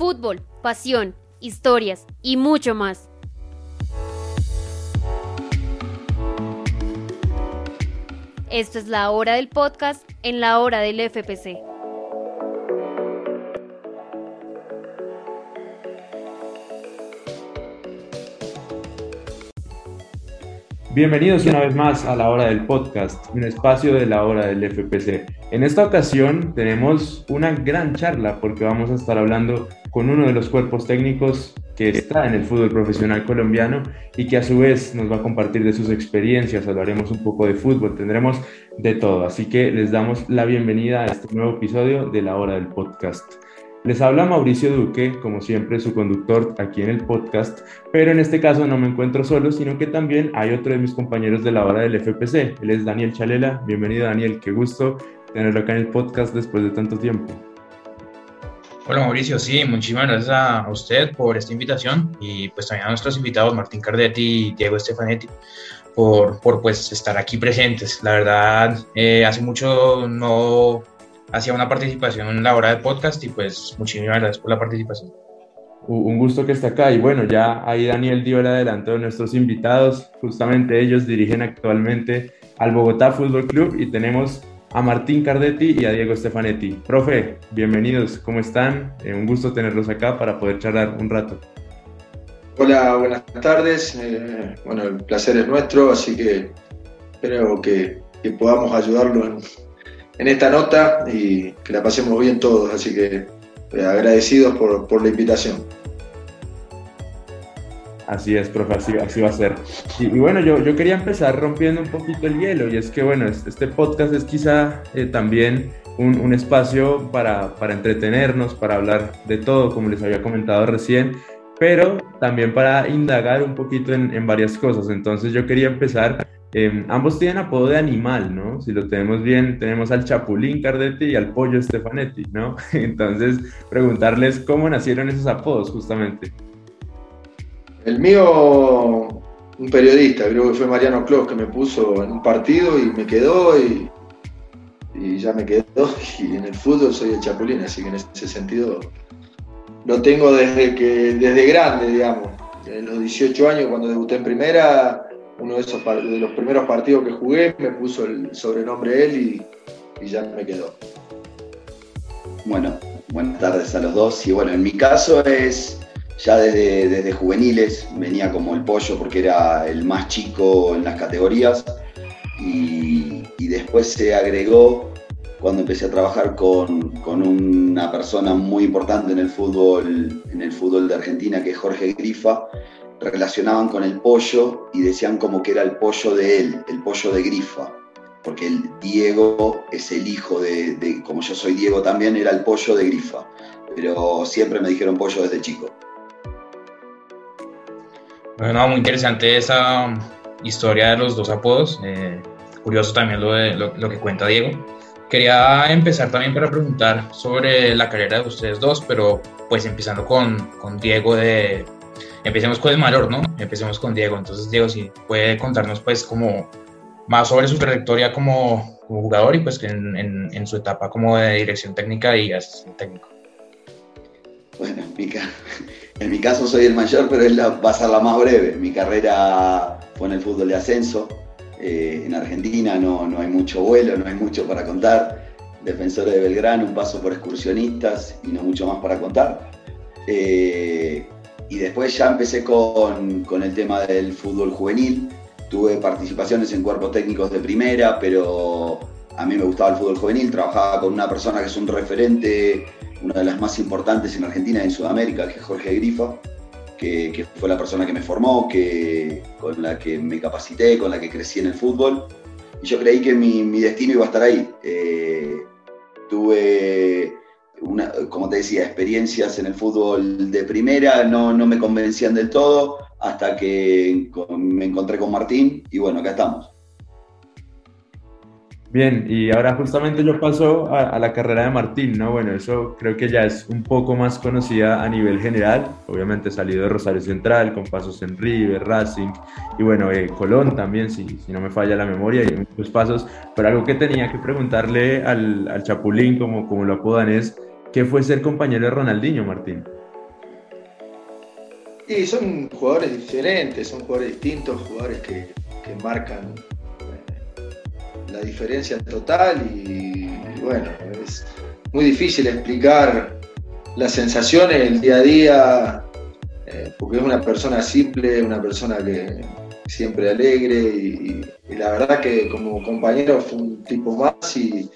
Fútbol, pasión, historias y mucho más. Esto es la hora del podcast en la hora del FPC. Bienvenidos una vez más a la hora del podcast, un espacio de la hora del FPC. En esta ocasión tenemos una gran charla porque vamos a estar hablando con uno de los cuerpos técnicos que está en el fútbol profesional colombiano y que a su vez nos va a compartir de sus experiencias, hablaremos un poco de fútbol, tendremos de todo, así que les damos la bienvenida a este nuevo episodio de la hora del podcast. Les habla Mauricio Duque, como siempre su conductor aquí en el podcast, pero en este caso no me encuentro solo, sino que también hay otro de mis compañeros de la hora del FPC. Él es Daniel Chalela. Bienvenido Daniel, qué gusto tenerlo acá en el podcast después de tanto tiempo. Hola Mauricio, sí, muchísimas gracias a usted por esta invitación y pues también a nuestros invitados Martín Cardetti y Diego Stefanetti por, por pues estar aquí presentes. La verdad, eh, hace mucho no hacía una participación en la hora del podcast y pues muchísimas gracias por la participación. Un gusto que esté acá y bueno, ya ahí Daniel dio el adelanto de nuestros invitados, justamente ellos dirigen actualmente al Bogotá Fútbol Club y tenemos a Martín Cardetti y a Diego Stefanetti. Profe, bienvenidos, ¿cómo están? Eh, un gusto tenerlos acá para poder charlar un rato. Hola, buenas tardes. Eh, bueno, el placer es nuestro, así que espero que, que podamos ayudarlo en, en esta nota y que la pasemos bien todos, así que eh, agradecidos por, por, la invitación. Así es, profe, así, va a ser. Y, bueno, yo, yo, quería empezar rompiendo un poquito el hielo y es que bueno, este podcast es quizá eh, también un, un, espacio para, para entretenernos, para hablar de todo, como les había comentado recién, pero también para indagar un poquito en, en varias cosas. Entonces yo quería empezar Em, ambos tienen apodo de animal, ¿no? Si lo tenemos bien, tenemos al Chapulín Cardetti y al Pollo Stefanetti, ¿no? Entonces, preguntarles cómo nacieron esos apodos, justamente. El mío, un periodista, creo que fue Mariano Clos, que me puso en un partido y me quedó y, y ya me quedó. Y en el fútbol soy el Chapulín, así que en ese sentido lo tengo desde, que, desde grande, digamos. En los 18 años, cuando debuté en primera uno de, esos, de los primeros partidos que jugué, me puso el sobrenombre él y, ya me quedó. Bueno, buenas tardes a los dos. Y bueno, en mi caso es ya desde, desde juveniles, venía como el pollo porque era el más chico en las categorías y, y después se agregó cuando empecé a trabajar con, con, una persona muy importante en el fútbol, en el fútbol de Argentina, que es Jorge Grifa, relacionaban con el pollo y decían como que era el pollo de él, el pollo de Grifa, porque el Diego es el hijo de, como yo soy Diego también, era el pollo de Grifa, pero siempre me dijeron pollo desde chico. Bueno, muy interesante esa historia de los dos apodos, eh, curioso también lo, de, lo, que cuenta Diego. Quería empezar también para preguntar sobre la carrera de ustedes dos, pero pues empezando con, con Diego de Empecemos con el mayor, ¿no? Empecemos con Diego. Entonces, Diego, si puede contarnos, pues, como más sobre su trayectoria como, jugador y, pues, en, en, su etapa como de dirección técnica y asistente técnico. Bueno, en mi caso soy el mayor, pero él va a ser la más breve. Mi carrera fue en el fútbol de ascenso. Eh, en Argentina no, no hay mucho vuelo, no hay mucho para contar. Defensor de Belgrano, un paso por excursionistas y no mucho más para contar. Eh, y después ya empecé con, con, el tema del fútbol juvenil. Tuve participaciones en cuerpos técnicos de primera, pero a mí me gustaba el fútbol juvenil. Trabajaba con una persona que es un referente, una de las más importantes en Argentina y en Sudamérica, que es Jorge Grifa, que, fue la persona que me formó, que, con la que me capacité, con la que crecí en el fútbol. Y yo creí que mi, mi destino iba a estar ahí. Eh, tuve como te decía, experiencias en el fútbol de primera no, no me convencían del todo hasta que me encontré con Martín y bueno, acá estamos. Bien, y ahora justamente yo paso a, la carrera de Martín, ¿no? Bueno, eso creo que ya es un poco más conocida a nivel general. Obviamente salido de Rosario Central, con pasos en River, Racing y bueno, eh, Colón también, si, si, no me falla la memoria, y muchos pasos. Pero algo que tenía que preguntarle al, al Chapulín, como, como lo apodan, es ¿Qué fue ser compañero de Ronaldinho, Martín? Y son jugadores diferentes, son jugadores distintos, jugadores que, marcan eh, la diferencia total y, bueno, es muy difícil explicar las sensaciones, el día a día, eh, porque es una persona simple, una persona que siempre alegre y, la verdad que como compañero fue un tipo más y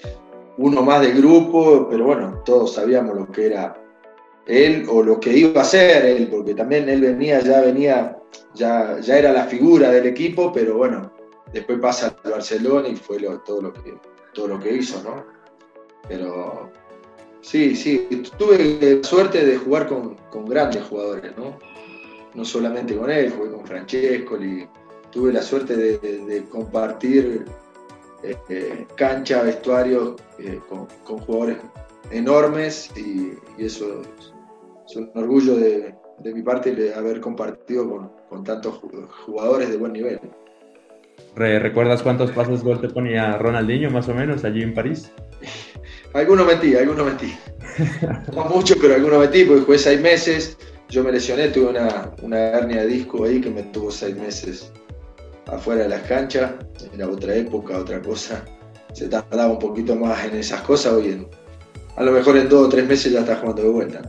uno más del grupo, pero bueno, todos sabíamos lo que era él o lo que iba a ser él, porque también él venía, ya venía, ya, ya era la figura del equipo, pero bueno, después pasa al Barcelona y fue todo, lo que, todo lo que hizo, ¿no? Pero sí, sí, tuve suerte de jugar con, grandes jugadores, ¿no? No solamente con él, jugué con Francesco y tuve la suerte de, compartir eh, cancha, vestuario eh, con, jugadores enormes y, y eso es un orgullo de, mi parte de haber compartido con, tantos jugadores de buen nivel. ¿Recuerdas cuántos pasos gol te ponía Ronaldinho más o menos allí en París? algunos metí, algunos metí. no mucho, pero algunos metí porque jugué seis meses. Yo me lesioné, tuve una, una hernia de disco ahí que me tuvo seis meses afuera de las canchas. Era otra época, otra cosa. Se tardaba un poquito más en esas cosas. Hoy en, a lo mejor en dos o tres meses ya estás jugando de vuelta.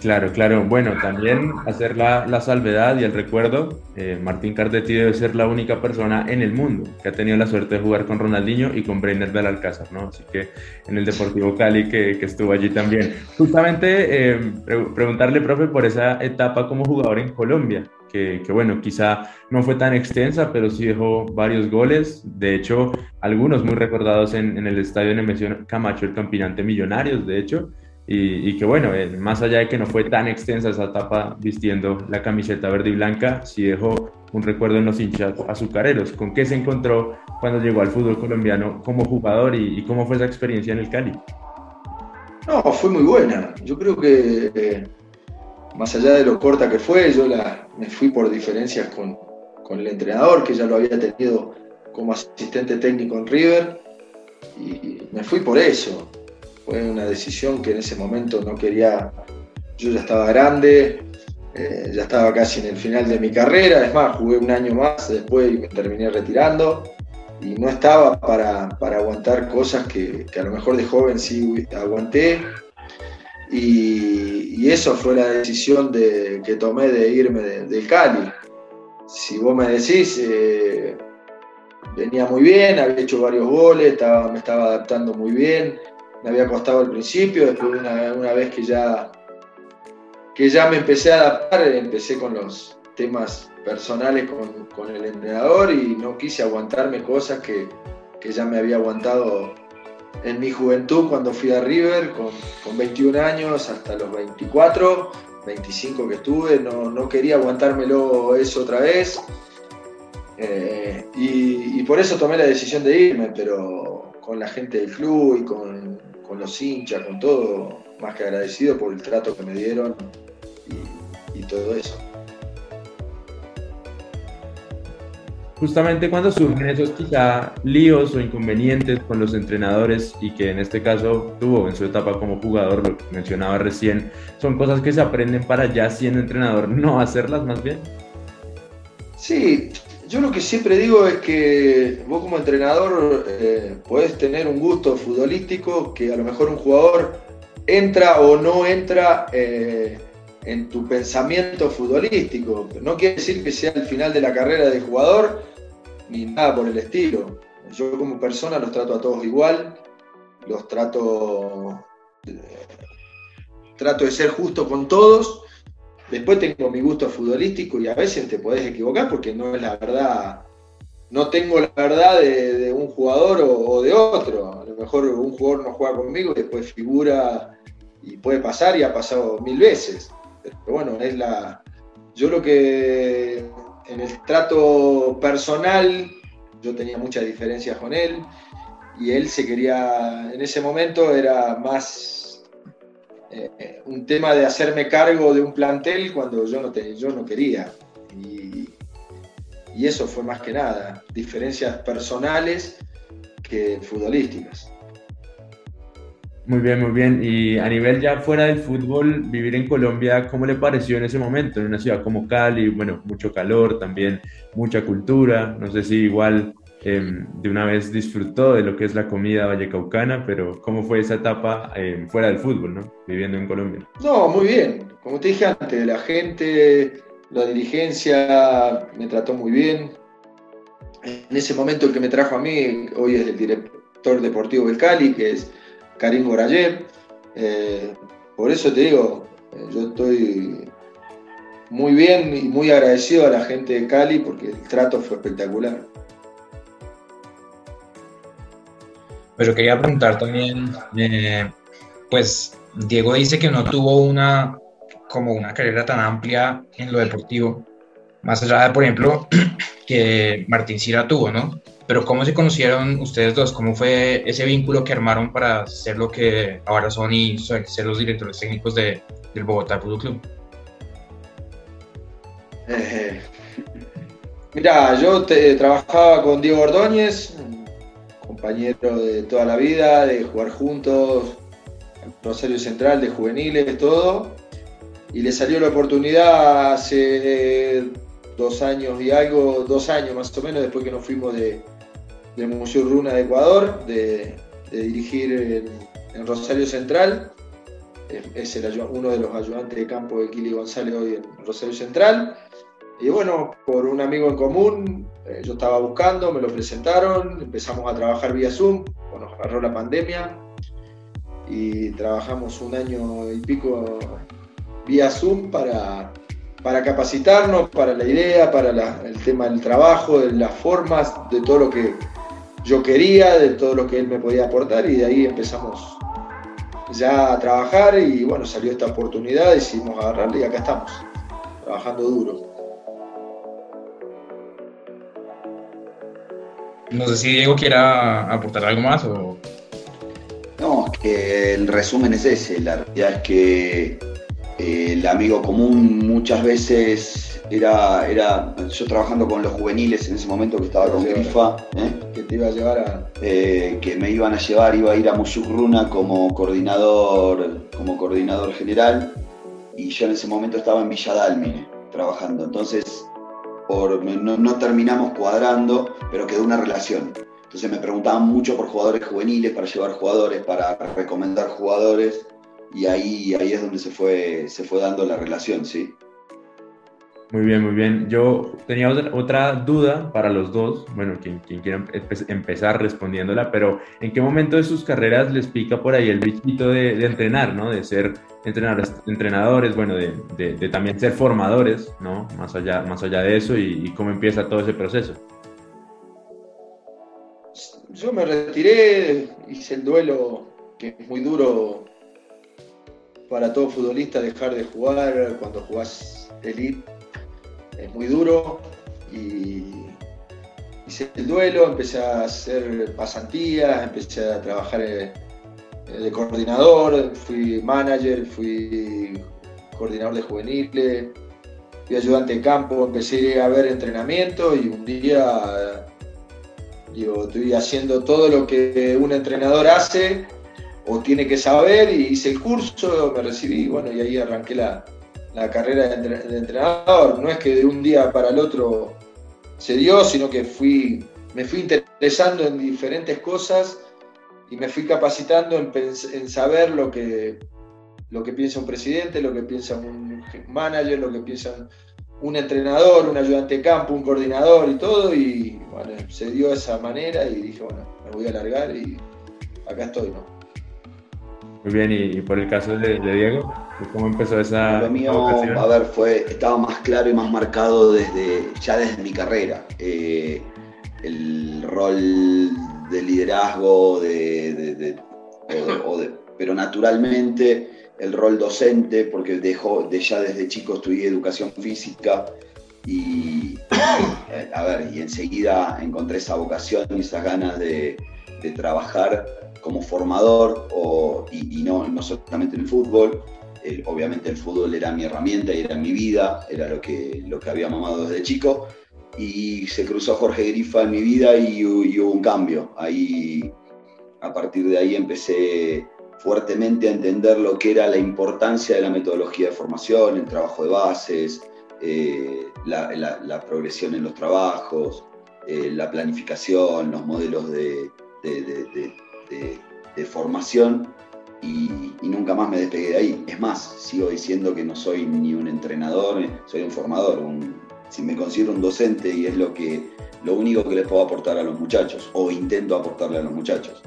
Claro, claro. Bueno, también hacer la, salvedad y el recuerdo, eh, Martín Cardetti debe ser la única persona en el mundo que ha tenido la suerte de jugar con Ronaldinho y con Breiner Belalcázar, ¿no? Así que en el Deportivo Cali que, estuvo allí también. Justamente eh, preguntarle, profe, por esa etapa como jugador en Colombia, que, bueno, quizá no fue tan extensa, pero sí dejó varios goles. De hecho, algunos muy recordados en, en el estadio Nemesio Camacho, el campinante Millonarios, de hecho. Y, que bueno, eh, más allá de que no fue tan extensa esa etapa vistiendo la camiseta verde y blanca, sí dejó un recuerdo en los hinchas azucareros. ¿Con qué se encontró cuando llegó al fútbol colombiano como jugador y, cómo fue esa experiencia en el Cali? No, fue muy buena. Yo creo que eh, más allá de lo corta que fue, yo la, me fui por diferencias con, con el entrenador, que ya lo había tenido como asistente técnico en River, y me fui por eso. Fue una decisión que en ese momento no quería, yo ya estaba grande, eh, ya estaba casi en el final de mi carrera, es más, jugué un año más después y me terminé retirando y no estaba para, aguantar cosas que, a lo mejor de joven sí aguanté y, eso fue la decisión de, que tomé de irme del Cali. Si vos me decís, eh, venía muy bien, había hecho varios goles, estaba, me estaba adaptando muy bien, me había costado al principio, después una, una vez que ya, que ya me empecé a adaptar, empecé con los temas personales con, con el entrenador y no quise aguantarme cosas que, que, ya me había aguantado en mi juventud cuando fui a River con, con 21 años hasta los 24, 25 que estuve, no, no quería aguantármelo eso otra vez. Eh, y, y, por eso tomé la decisión de irme, pero con la gente del club y con, con los hinchas, con todo, más que agradecido por el trato que me dieron y, todo eso. Justamente cuando surgen esos quizá líos o inconvenientes con los entrenadores y que en este caso tuvo en su etapa como jugador, lo mencionaba recién, son cosas que se aprenden para ya siendo entrenador no hacerlas más bien. Sí, yo lo que siempre digo es que vos como entrenador eh, podés tener un gusto futbolístico que a lo mejor un jugador entra o no entra eh, en tu pensamiento futbolístico. No quiere decir que sea el final de la carrera del jugador ni nada por el estilo. Yo como persona los trato a todos igual, los trato, eh, trato de ser justo con todos Después tengo mi gusto futbolístico y a veces te podés equivocar porque no es la verdad, no tengo la verdad de, un jugador o, de otro. A lo mejor un jugador no juega conmigo y después figura y puede pasar y ha pasado mil veces. Pero bueno, es la. Yo lo que en el trato personal, yo tenía muchas diferencias con él y él se quería, en ese momento era más eh, un tema de hacerme cargo de un plantel cuando yo no, yo no quería. Y, eso fue más que nada, diferencias personales que futbolísticas. Muy bien, muy bien. Y a nivel ya fuera del fútbol, vivir en Colombia, ¿cómo le pareció en ese momento? En una ciudad como Cali, bueno, mucho calor, también mucha cultura. No sé si igual em, de una vez disfrutó de lo que es la comida vallecaucana, pero ¿cómo fue esa etapa em, fuera del fútbol, ¿no? Viviendo en Colombia. No, muy bien. Como te dije antes, la gente, la dirigencia me trató muy bien. En ese momento el que me trajo a mí, hoy es el director deportivo del Cali, que es Karim Gorayev. Eh, por eso te digo, eh, yo estoy muy bien y muy agradecido a la gente de Cali porque el trato fue espectacular. Pero quería preguntar también, eh, pues Diego dice que no tuvo una como una carrera tan amplia en lo deportivo, más allá de, por ejemplo, que Martín Sira tuvo, ¿no? Pero ¿cómo se conocieron ustedes dos? ¿Cómo fue ese vínculo que armaron para ser lo que ahora son y ser los directores técnicos de, del Bogotá Fútbol Club? Eh, mira, yo trabajaba con Diego Ordóñez, compañero de toda la vida, de jugar juntos, Rosario Central, de juveniles, todo. Y le salió la oportunidad hace dos años y algo, dos años más o menos, después que nos fuimos de, del Museo Runa de Ecuador, de, dirigir en, Rosario Central. Es uno de los ayudantes de campo de Kili González hoy en Rosario Central. Y bueno, por un amigo en común, eh, yo estaba buscando, me lo presentaron, empezamos a trabajar vía Zoom, cuando nos agarró la pandemia y trabajamos un año y pico vía Zoom para, para capacitarnos, para la idea, para el tema del trabajo, de las formas, de todo lo que yo quería, de todo lo que él me podía aportar y de ahí empezamos ya a trabajar y bueno, salió esta oportunidad, decidimos agarrarla y acá estamos, trabajando duro. No sé si Diego quiera aportar algo más o... No, es que el resumen es ese, la realidad es que eh, el amigo común muchas veces era, era yo trabajando con los juveniles en ese momento que estaba con FIFA, ¿eh? que te iba a llevar a... Eh, que me iban a llevar, iba a ir a Mushuk Runa como coordinador, como coordinador general y yo en ese momento estaba en Villa Dálmine trabajando, entonces por, no, no terminamos cuadrando, pero quedó una relación. Entonces me preguntaban mucho por jugadores juveniles, para llevar jugadores, para recomendar jugadores, y ahí, ahí es donde se fue, se fue dando la relación, ¿sí? Muy bien, muy bien. Yo tenía otra, duda para los dos, bueno, quien, quien quiera empezar respondiéndola, pero ¿en qué momento de sus carreras les pica por ahí el bichito de, entrenar, ¿no? De ser entrenadores, entrenadores bueno, de, también ser formadores, ¿no? Más allá, más allá de eso y, cómo empieza todo ese proceso. Yo me retiré, hice el duelo, que es muy duro para todo futbolista dejar de jugar cuando jugás elite es muy duro y hice el duelo, empecé a hacer pasantías, empecé a trabajar eh, de coordinador, fui manager, fui coordinador de juveniles, fui ayudante de campo, empecé a ver entrenamiento y un día digo, estoy haciendo todo lo que un entrenador hace o tiene que saber y hice el curso, me recibí, bueno, y ahí arranqué la, la carrera de, entrenador. No es que de un día para el otro se dio, sino que fui, me fui interesando en diferentes cosas y me fui capacitando en, saber lo que, lo que piensa un presidente, lo que piensa un manager, lo que piensa un entrenador, un ayudante de campo, un coordinador y todo. Y bueno, se dio de esa manera y dije, bueno, me voy a alargar y acá estoy, ¿no? Muy bien, y, por el caso de, Diego, ¿cómo empezó esa Lo mío, a ver, fue, estaba más claro y más marcado desde, ya desde mi carrera. Eh, el rol de liderazgo, de, pero naturalmente el rol docente, porque dejó, de ya desde chico estudié educación física y, a ver, y enseguida encontré esa vocación y esas ganas de, trabajar como formador y, no, no solamente en el fútbol. obviamente el fútbol era mi herramienta y era mi vida, era lo que, lo que había mamado desde chico. Y se cruzó Jorge Grifa en mi vida y, hubo un cambio. Ahí, a partir de ahí empecé fuertemente a entender lo que era la importancia de la metodología de formación, el trabajo de bases, eh, la, progresión en los trabajos, eh, la planificación, los modelos de, formación y, nunca más me despegué de ahí. Es más, sigo diciendo que no soy ni un entrenador, soy un formador. si me considero un docente y es lo, que, lo único que les puedo aportar a los muchachos o intento aportarle a los muchachos.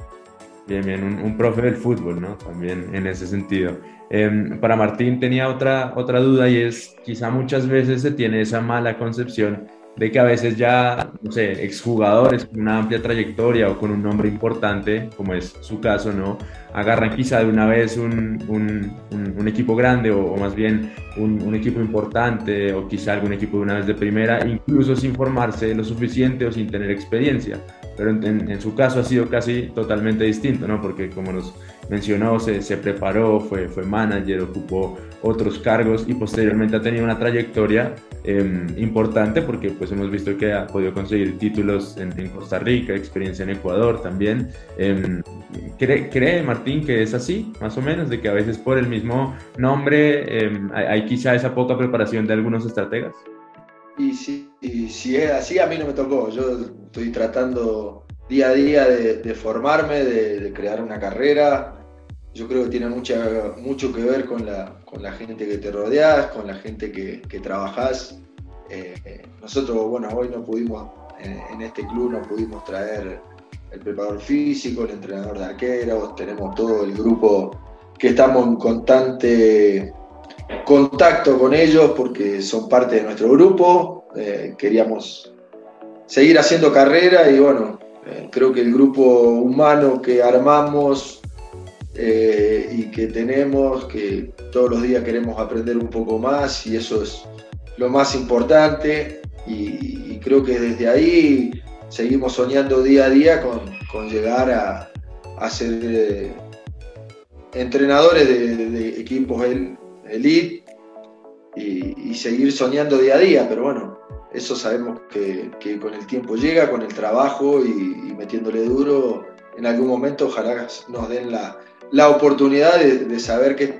Bien, bien, un, profe del fútbol, ¿no? También en ese sentido. Em, para Martín tenía otra, otra duda y es, quizá muchas veces se tiene esa mala concepción de que a veces ya, no sé, exjugadores con una amplia trayectoria o con un nombre importante, como es su caso, ¿no? Agarran quizá de una vez un, un, equipo grande o, más bien un, equipo importante o quizá algún equipo de una vez de primera, incluso sin formarse lo suficiente o sin tener experiencia. Pero en, en su caso ha sido casi totalmente distinto, ¿no? Porque como nos mencionó, se, se preparó, fue, fue manager, ocupó otros cargos y posteriormente ha tenido una trayectoria em, importante porque pues hemos visto que ha podido conseguir títulos en, Costa Rica, experiencia en Ecuador también. Em, ¿cree, ¿cree, Martín que es así, más o menos, de que a veces por el mismo nombre em, hay, quizá esa poca preparación de algunos estrategas? Y si, si es así, a mí no me tocó. Yo estoy tratando día a día de, formarme, de, de, crear una carrera, yo creo que tiene mucha, mucho que ver con la, con la gente que te rodeas, con la gente que, que trabajás. Eh, nosotros, bueno, hoy no pudimos, en, este club no pudimos traer el preparador físico, el entrenador de arqueros, tenemos todo el grupo que estamos en constante contacto con ellos porque son parte de nuestro grupo. Eh, queríamos seguir haciendo carrera y bueno, eh, creo que el grupo humano que armamos eh, y que tenemos, que todos los días queremos aprender un poco más y eso es lo más importante. Y, creo que desde ahí seguimos soñando día a día con, llegar a, ser eh, entrenadores de, equipos elite y, seguir soñando día a día, pero bueno, eso sabemos que, con el tiempo llega, con el trabajo y metiéndole duro, en algún momento ojalá nos den la, la oportunidad de, saber que,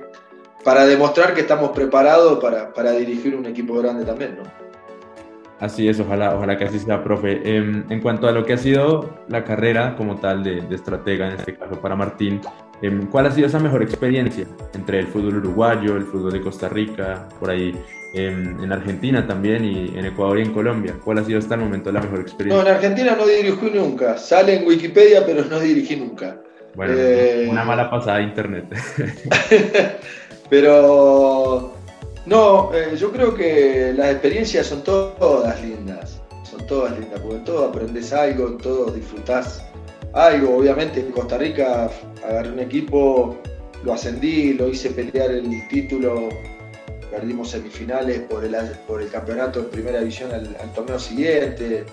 para demostrar que estamos preparados para, dirigir un equipo grande también, ¿no? Así es, ojalá, ojalá que así sea, profe. Em, en, cuanto a lo que ha sido la carrera como tal de, estratega, en este caso para Martín, em, ¿cuál ha sido esa mejor experiencia entre el fútbol uruguayo, el fútbol de Costa Rica, por ahí em, en Argentina también y en Ecuador y en Colombia? ¿Cuál ha sido hasta el momento la mejor experiencia? No, en Argentina no dirigí nunca. Sale en Wikipedia, pero no dirigí nunca. Bueno, eh, una mala pasada de internet. Pero no, eh, yo creo que las experiencias son todas lindas. Son todas lindas, porque en todo aprendes algo, en todo disfrutás algo. Obviamente en Costa Rica agarré un equipo, lo ascendí, lo hice pelear el título, perdimos semifinales por el, por el campeonato en primera división al, torneo siguiente.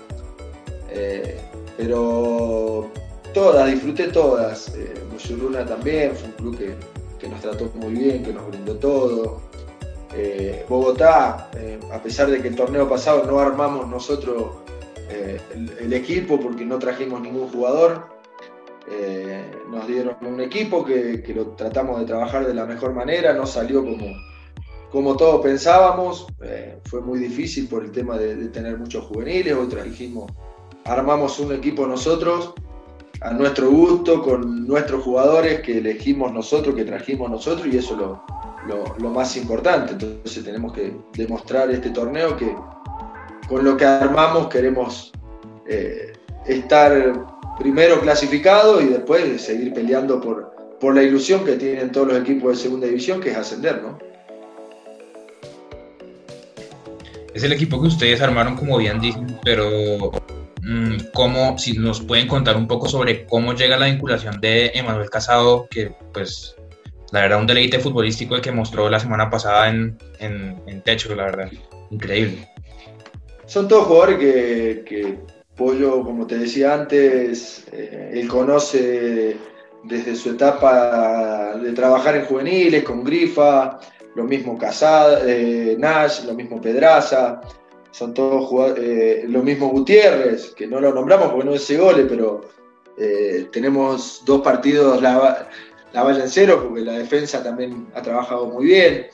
Eh, pero todas, disfruté todas. Eh, también, fue un club que, nos trató muy bien, que nos brindó todo. Eh, Bogotá, eh, a pesar de que el torneo pasado no armamos nosotros eh, el, equipo porque no trajimos ningún jugador, nos dieron un equipo que, lo tratamos de trabajar de la mejor manera, no salió como, como todos pensábamos, fue muy difícil por el tema de, de tener muchos juveniles, hoy trajimos, armamos un equipo nosotros a nuestro gusto, con nuestros jugadores que elegimos nosotros, que trajimos nosotros, y eso es lo, lo, más importante. Entonces tenemos que demostrar este torneo que con lo que armamos queremos eh, estar primero clasificado y después seguir peleando por, por la ilusión que tienen todos los equipos de segunda división, que es ascender, ¿no? Es el equipo que ustedes armaron, como bien dicen, pero cómo, si nos pueden contar un poco sobre cómo llega la vinculación de Emanuel Casado, que pues la verdad un deleite futbolístico el que mostró la semana pasada en, en, Techo, la verdad, increíble. Son todos jugadores que, que Pollo, como te decía antes, eh, él conoce desde su etapa de trabajar en juveniles con Grifa, lo mismo Casado, eh, Nash, lo mismo Pedraza, son todos jugadores, eh, lo mismo Gutiérrez, que no lo nombramos porque no es gole, pero eh, tenemos dos partidos, la, la valla en cero, porque la defensa también ha trabajado muy bien.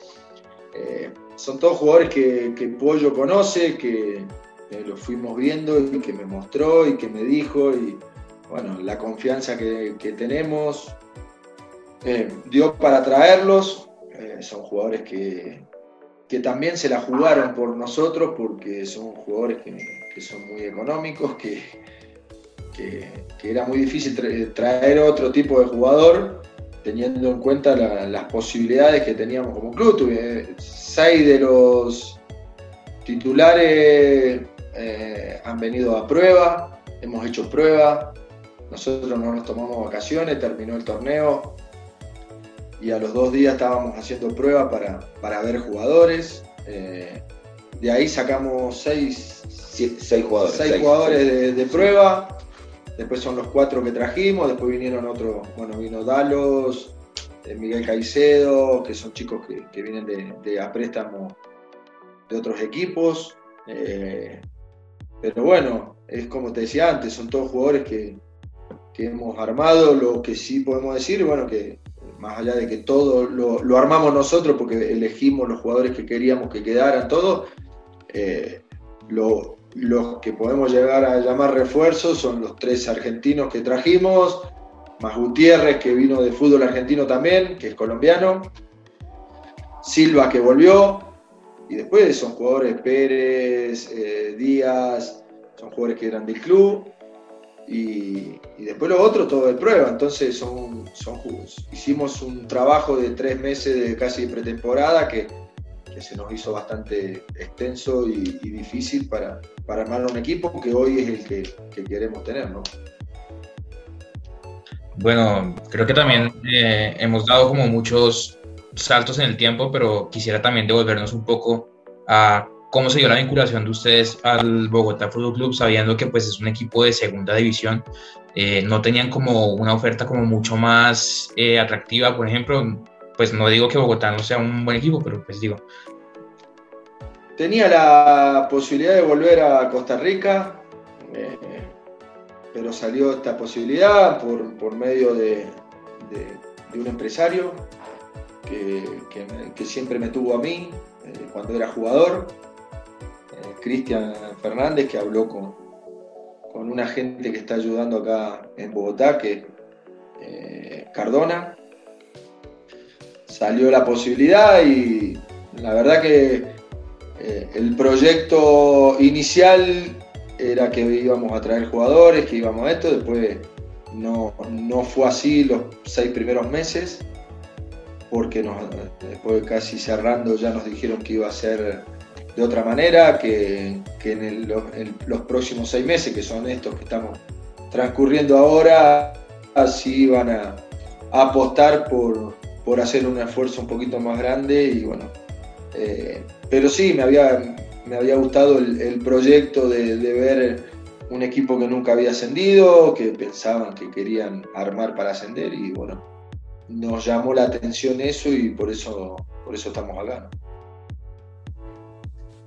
Eh, son todos jugadores que, que Pollo conoce, que, lo fuimos viendo y que me mostró y que me dijo. Y bueno, la confianza que, tenemos eh, dio para traerlos. Son jugadores que, que también se la jugaron por nosotros porque son jugadores que, son muy económicos, que, que, era muy difícil traer otro tipo de jugador teniendo en cuenta las posibilidades que teníamos como club. seis de los titulares eh, han venido a prueba, hemos hecho prueba, nosotros no nos tomamos vacaciones, terminó el torneo, y a los dos días estábamos haciendo prueba para, para ver jugadores. Eh, de ahí sacamos seis, seis jugadores, seis jugadores de, prueba. Después son los cuatro que trajimos. Después vinieron otros, bueno, vino Dalos, eh, Miguel Caicedo, que son chicos que, vienen de, de, a préstamo de otros equipos. Eh, pero bueno, es como te decía antes, son todos jugadores que, que hemos armado. Lo que sí podemos decir, bueno, que más allá de que todo lo, armamos nosotros porque elegimos los jugadores que queríamos que quedaran, todo, eh, los que podemos llegar a llamar refuerzos son los tres argentinos que trajimos, más Gutiérrez que vino de fútbol argentino también, que es colombiano, Silva que volvió, y después son jugadores Pérez, eh, Díaz, son jugadores que eran del club, y, después lo otro todo de prueba. Entonces son, son hicimos un trabajo de tres meses de casi pretemporada que, se nos hizo bastante extenso y, difícil para, para, armar un equipo que hoy es el que, queremos tener. ¿no? Bueno, creo que también eh, hemos dado como muchos saltos en el tiempo, pero quisiera también devolvernos un poco a ¿Cómo se dio la vinculación de ustedes al Bogotá Fútbol Club sabiendo que pues es un equipo de segunda división? Eh, no tenían como una oferta como mucho más eh, atractiva, por ejemplo, pues no digo que Bogotá no sea un buen equipo, pero pues digo. Tenía la posibilidad de volver a Costa Rica, eh, pero salió esta posibilidad por, medio de, un empresario que, que, siempre me tuvo a mí cuando era jugador Cristian Fernández, que habló con, con una gente que está ayudando acá en Bogotá, que eh, Cardona. Salió la posibilidad y la verdad que eh, el proyecto inicial era que íbamos a traer jugadores, que íbamos a esto, después no, no fue así los seis primeros meses, porque después casi cerrando ya nos dijeron que iba a ser de otra manera, que, en, los próximos seis meses, que son estos que estamos transcurriendo ahora, así van a, apostar por, hacer un esfuerzo un poquito más grande y bueno. Eh, pero sí, me había, me había gustado el, proyecto de, ver un equipo que nunca había ascendido, que pensaban que querían armar para ascender y bueno, nos llamó la atención eso y por eso, por eso estamos acá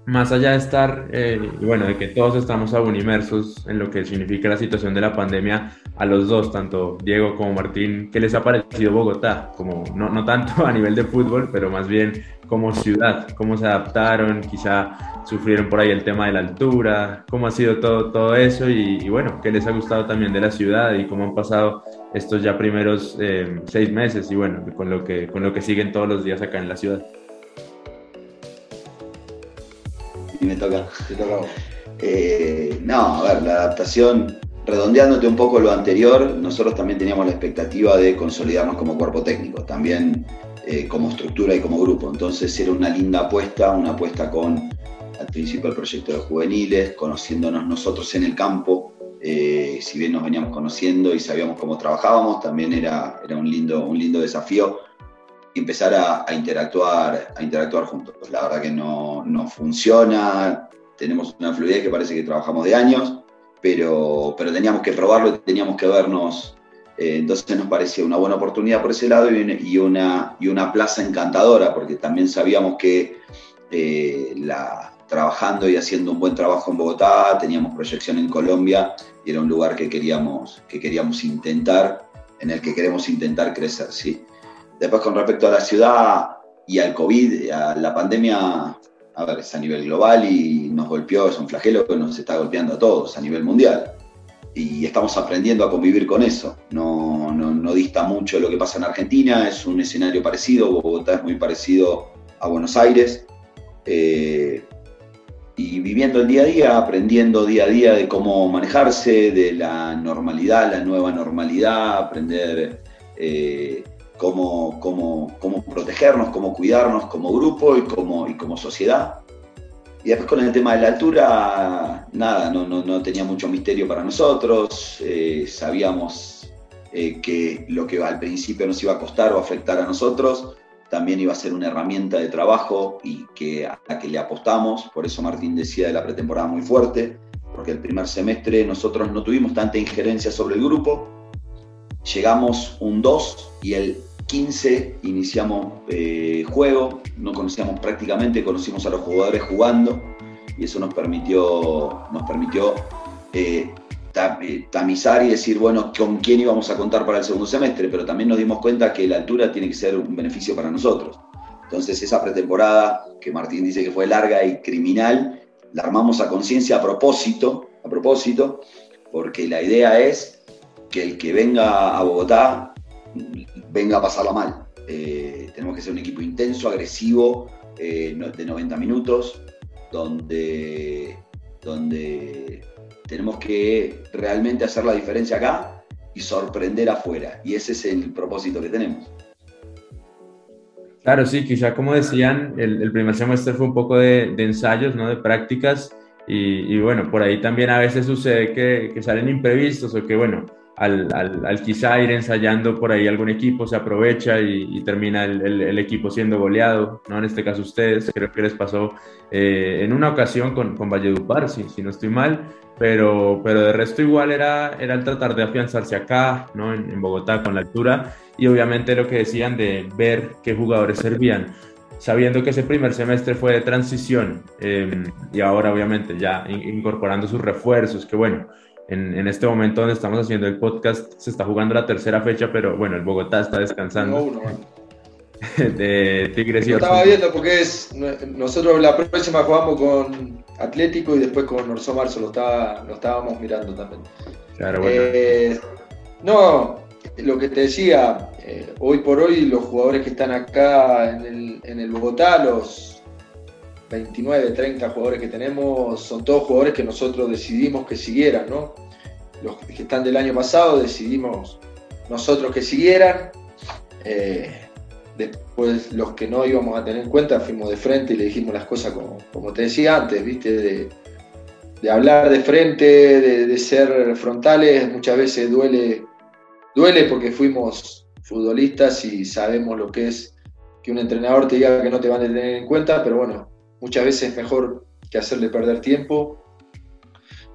más allá de estar, eh, bueno, de que todos estamos aún inmersos en lo que significa la situación de la pandemia, a los dos, tanto Diego como Martín, ¿qué les ha parecido Bogotá? Como, no, no tanto a nivel de fútbol, pero más bien como ciudad, cómo se adaptaron, quizá sufrieron por ahí el tema de la altura, cómo ha sido todo, todo eso y, bueno, qué les ha gustado también de la ciudad y cómo han pasado estos ya primeros eh, seis meses y bueno, con lo, que, con lo que siguen todos los días acá en la ciudad. Y me toca. Eh, no, a ver, la adaptación, redondeándote un poco lo anterior, nosotros también teníamos la expectativa de consolidarnos como cuerpo técnico, también eh, como estructura y como grupo. Entonces era una linda apuesta, una apuesta con al principio el proyecto de juveniles, conociéndonos nosotros en el campo. Eh, si bien nos veníamos conociendo y sabíamos cómo trabajábamos, también era, era un, lindo, un lindo desafío empezar a, interactuar, a interactuar juntos. La verdad que no, funciona, tenemos una fluidez que parece que trabajamos de años, pero, pero teníamos que probarlo y teníamos que vernos. Eh, entonces nos parecía una buena oportunidad por ese lado y una, y una plaza encantadora, porque también sabíamos que eh, la, trabajando y haciendo un buen trabajo en Bogotá, teníamos proyección en Colombia y era un lugar que queríamos, que queríamos intentar en el que queremos intentar crecer, ¿sí? Después, con respecto a la ciudad y al COVID, a la pandemia, a ver, es a nivel global y nos golpeó, es un flagelo que nos está golpeando a todos a nivel mundial. Y estamos aprendiendo a convivir con eso. No, no, dista mucho lo que pasa en Argentina, es un escenario parecido, Bogotá es muy parecido a Buenos Aires. Eh, y viviendo el día a día, aprendiendo día a día de cómo manejarse, de la normalidad, la nueva normalidad, aprender eh, cómo, cómo, cómo, protegernos, cómo cuidarnos como grupo y como, y como sociedad. Y después con el tema de la altura, nada, no, no, no tenía mucho misterio para nosotros, eh, sabíamos eh, que lo que al principio nos iba a costar o afectar a nosotros, también iba a ser una herramienta de trabajo y que a la que le apostamos, por eso Martín decía de la pretemporada muy fuerte, porque el primer semestre nosotros no tuvimos tanta injerencia sobre el grupo, llegamos un 2 y el 15 iniciamos eh, juego, no conocíamos prácticamente, conocimos a los jugadores jugando y eso nos permitió, nos permitió eh, eh, tamizar y decir, bueno, con quién íbamos a contar para el segundo semestre, pero también nos dimos cuenta que la altura tiene que ser un beneficio para nosotros. Entonces esa pretemporada, que Martín dice que fue larga y criminal, la armamos a conciencia a propósito, a propósito, porque la idea es que el que venga a Bogotá venga a pasarla mal. Eh, tenemos que ser un equipo intenso, agresivo, eh, de 90 minutos, donde, donde tenemos que realmente hacer la diferencia acá y sorprender afuera. Y ese es el propósito que tenemos. Claro, sí, quizá como decían, el, primer semestre fue un poco de, ensayos, ¿no? de prácticas, y, bueno, por ahí también a veces sucede que salen imprevistos o que, bueno, al, quizá ir ensayando por ahí algún equipo, se aprovecha y, termina el, equipo siendo goleado, ¿no? En este caso ustedes, creo que les pasó eh, en una ocasión con, con Valledupar, si, si no estoy mal, pero, pero de resto igual era, era el tratar de afianzarse acá, ¿no? En, Bogotá con la altura y obviamente lo que decían de ver qué jugadores servían sabiendo que ese primer semestre fue de transición em, y ahora obviamente ya incorporando sus refuerzos, que bueno, en, este momento donde estamos haciendo el podcast se está jugando la tercera fecha, pero bueno, el Bogotá está descansando. de Tigres y Estaba viendo porque es nosotros la próxima jugamos con Atlético y después con Orso Marzo, lo, estaba, lo estábamos mirando también. Claro, bueno. Eh, no, lo que te decía, eh, hoy por hoy los jugadores que están acá en el, en el Bogotá, los 29, 30 jugadores que tenemos son todos jugadores que nosotros decidimos que siguieran, ¿no? Los que están del año pasado decidimos nosotros que siguieran. Eh, después los que no íbamos a tener en cuenta fuimos de frente y le dijimos las cosas como, te decía antes, ¿viste? De, hablar de frente, de, de, ser frontales, muchas veces duele, duele porque fuimos futbolistas y sabemos lo que es que un entrenador te diga que no te van a tener en cuenta, pero bueno, muchas veces es mejor que hacerle perder tiempo.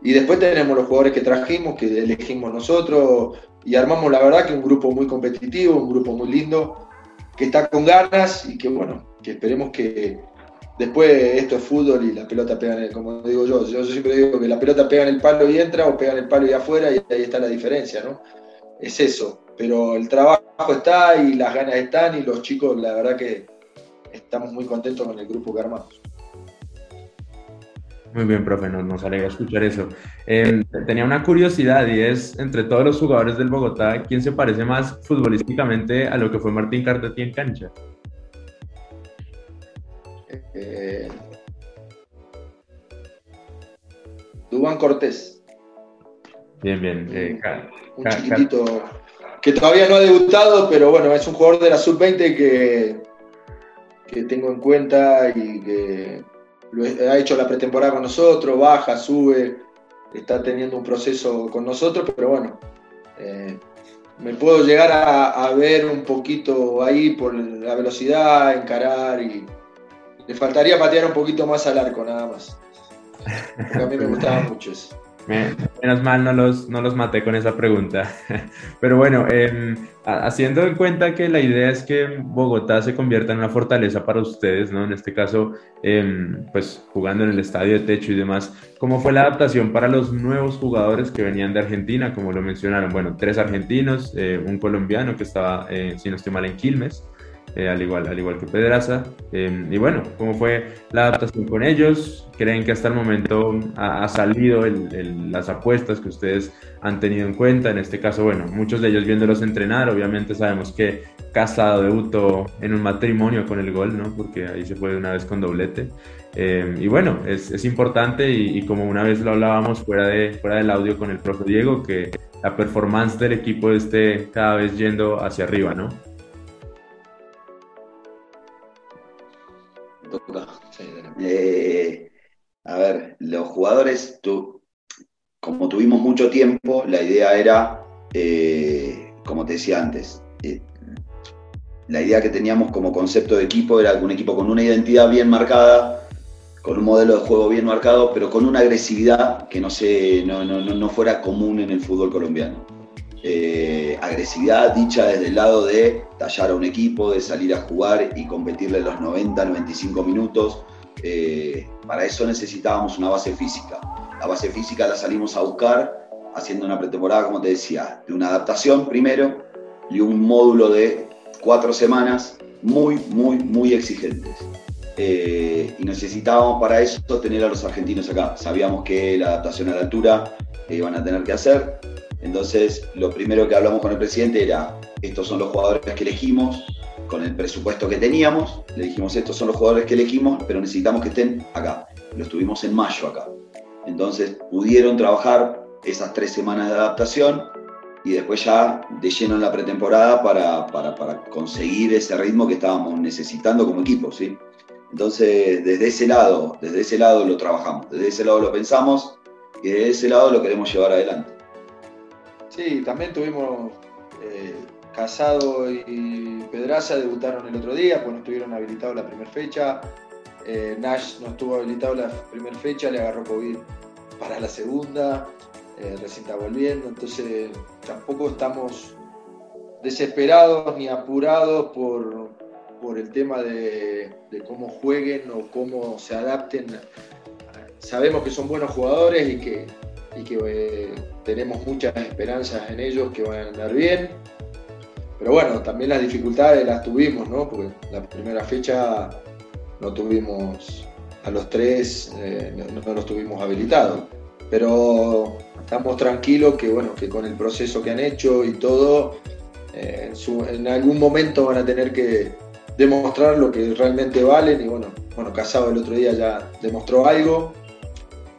Y después tenemos los jugadores que trajimos, que elegimos nosotros, y armamos la verdad que un grupo muy competitivo, un grupo muy lindo, que está con ganas y que bueno, que esperemos que después esto es fútbol y la pelota pega en el, como digo yo, yo siempre digo que la pelota pega en el palo y entra o pega en el palo y afuera y ahí está la diferencia, ¿no? Es eso, pero el trabajo está y las ganas están y los chicos la verdad que estamos muy contentos con el grupo que armamos. Muy bien, profe, nos, nos alegra escuchar eso. Em, tenía una curiosidad y es, entre todos los jugadores del Bogotá, ¿quién se parece más futbolísticamente a lo que fue Martín Cardetti en cancha? Eh, Dubán Cortés. Bien, bien. Eh, un chiquitito que todavía no ha debutado, pero bueno, es un jugador de la sub-20 que, que tengo en cuenta y que ha hecho la pretemporada con nosotros, baja, sube, está teniendo un proceso con nosotros, pero bueno, eh, me puedo llegar a, ver un poquito ahí por la velocidad, encarar y le faltaría patear un poquito más al arco nada más. a mí me gustaba mucho eso. Menos mal no los, no los maté con esa pregunta. Pero bueno, em, haciendo en cuenta que la idea es que Bogotá se convierta en una fortaleza para ustedes, ¿no? En este caso, em, pues jugando en el estadio de techo y demás, ¿cómo fue la adaptación para los nuevos jugadores que venían de Argentina? Como lo mencionaron, bueno, tres argentinos, eh, un colombiano que estaba, eh, si no estoy mal, en Quilmes. Eh, al, igual, al igual que Pedraza. Em, y bueno, ¿cómo fue la adaptación con ellos? ¿Creen que hasta el momento ha, salido las apuestas que ustedes han tenido en cuenta? En este caso, bueno, muchos de ellos viéndolos entrenar, obviamente sabemos que Casado debutó en un matrimonio con el gol, ¿no? Porque ahí se fue una vez con doblete. Em, y bueno, es, es importante y, y, como una vez lo hablábamos fuera, de, fuera del audio con el profe Diego, que la performance del equipo esté cada vez yendo hacia arriba, ¿no? Eh, a ver, los jugadores, como tuvimos mucho tiempo, la idea era, eh, como te decía antes, eh, la idea que teníamos como concepto de equipo era un equipo con una identidad bien marcada, con un modelo de juego bien marcado, pero con una agresividad que no, se, no fuera común en el fútbol colombiano. Eh, agresividad dicha desde el lado de tallar a un equipo, de salir a jugar y competirle los 90, 95 minutos. Eh, para eso necesitábamos una base física. La base física la salimos a buscar haciendo una pretemporada, como te decía, de una adaptación primero y un módulo de cuatro semanas muy, muy, muy exigentes. Eh, y necesitábamos para eso tener a los argentinos acá. Sabíamos que la adaptación a la altura iban a tener que hacer, entonces, lo primero que hablamos con el presidente era, estos son los jugadores que elegimos, con el presupuesto que teníamos, le dijimos, estos son los jugadores que elegimos, pero necesitamos que estén acá. Los tuvimos en mayo acá. Entonces, pudieron trabajar esas tres semanas de adaptación y después ya de lleno en la pretemporada para, para, conseguir ese ritmo que estábamos necesitando como equipo, ¿sí? Entonces, desde ese lado, desde ese lado lo trabajamos, desde ese lado lo pensamos y desde ese lado lo queremos llevar adelante. Sí, también tuvimos eh, Casado y Pedraza debutaron el otro día, pues no estuvieron habilitados la primera fecha. Eh, Nash no estuvo habilitado la primera fecha, le agarró COVID para la segunda, eh, recién está volviendo, entonces tampoco estamos desesperados ni apurados por, el tema de, cómo jueguen o cómo se adapten. Sabemos que son buenos jugadores y que y que tenemos muchas esperanzas en ellos que van a andar bien. Pero bueno, también las dificultades las tuvimos, ¿no? Porque la primera fecha no tuvimos a los tres, eh, no, los tuvimos habilitados. Pero estamos tranquilos que, bueno, que con el proceso que han hecho y todo, eh, en, algún momento van a tener que demostrar lo que realmente valen. Y bueno, bueno, Casado el otro día ya demostró algo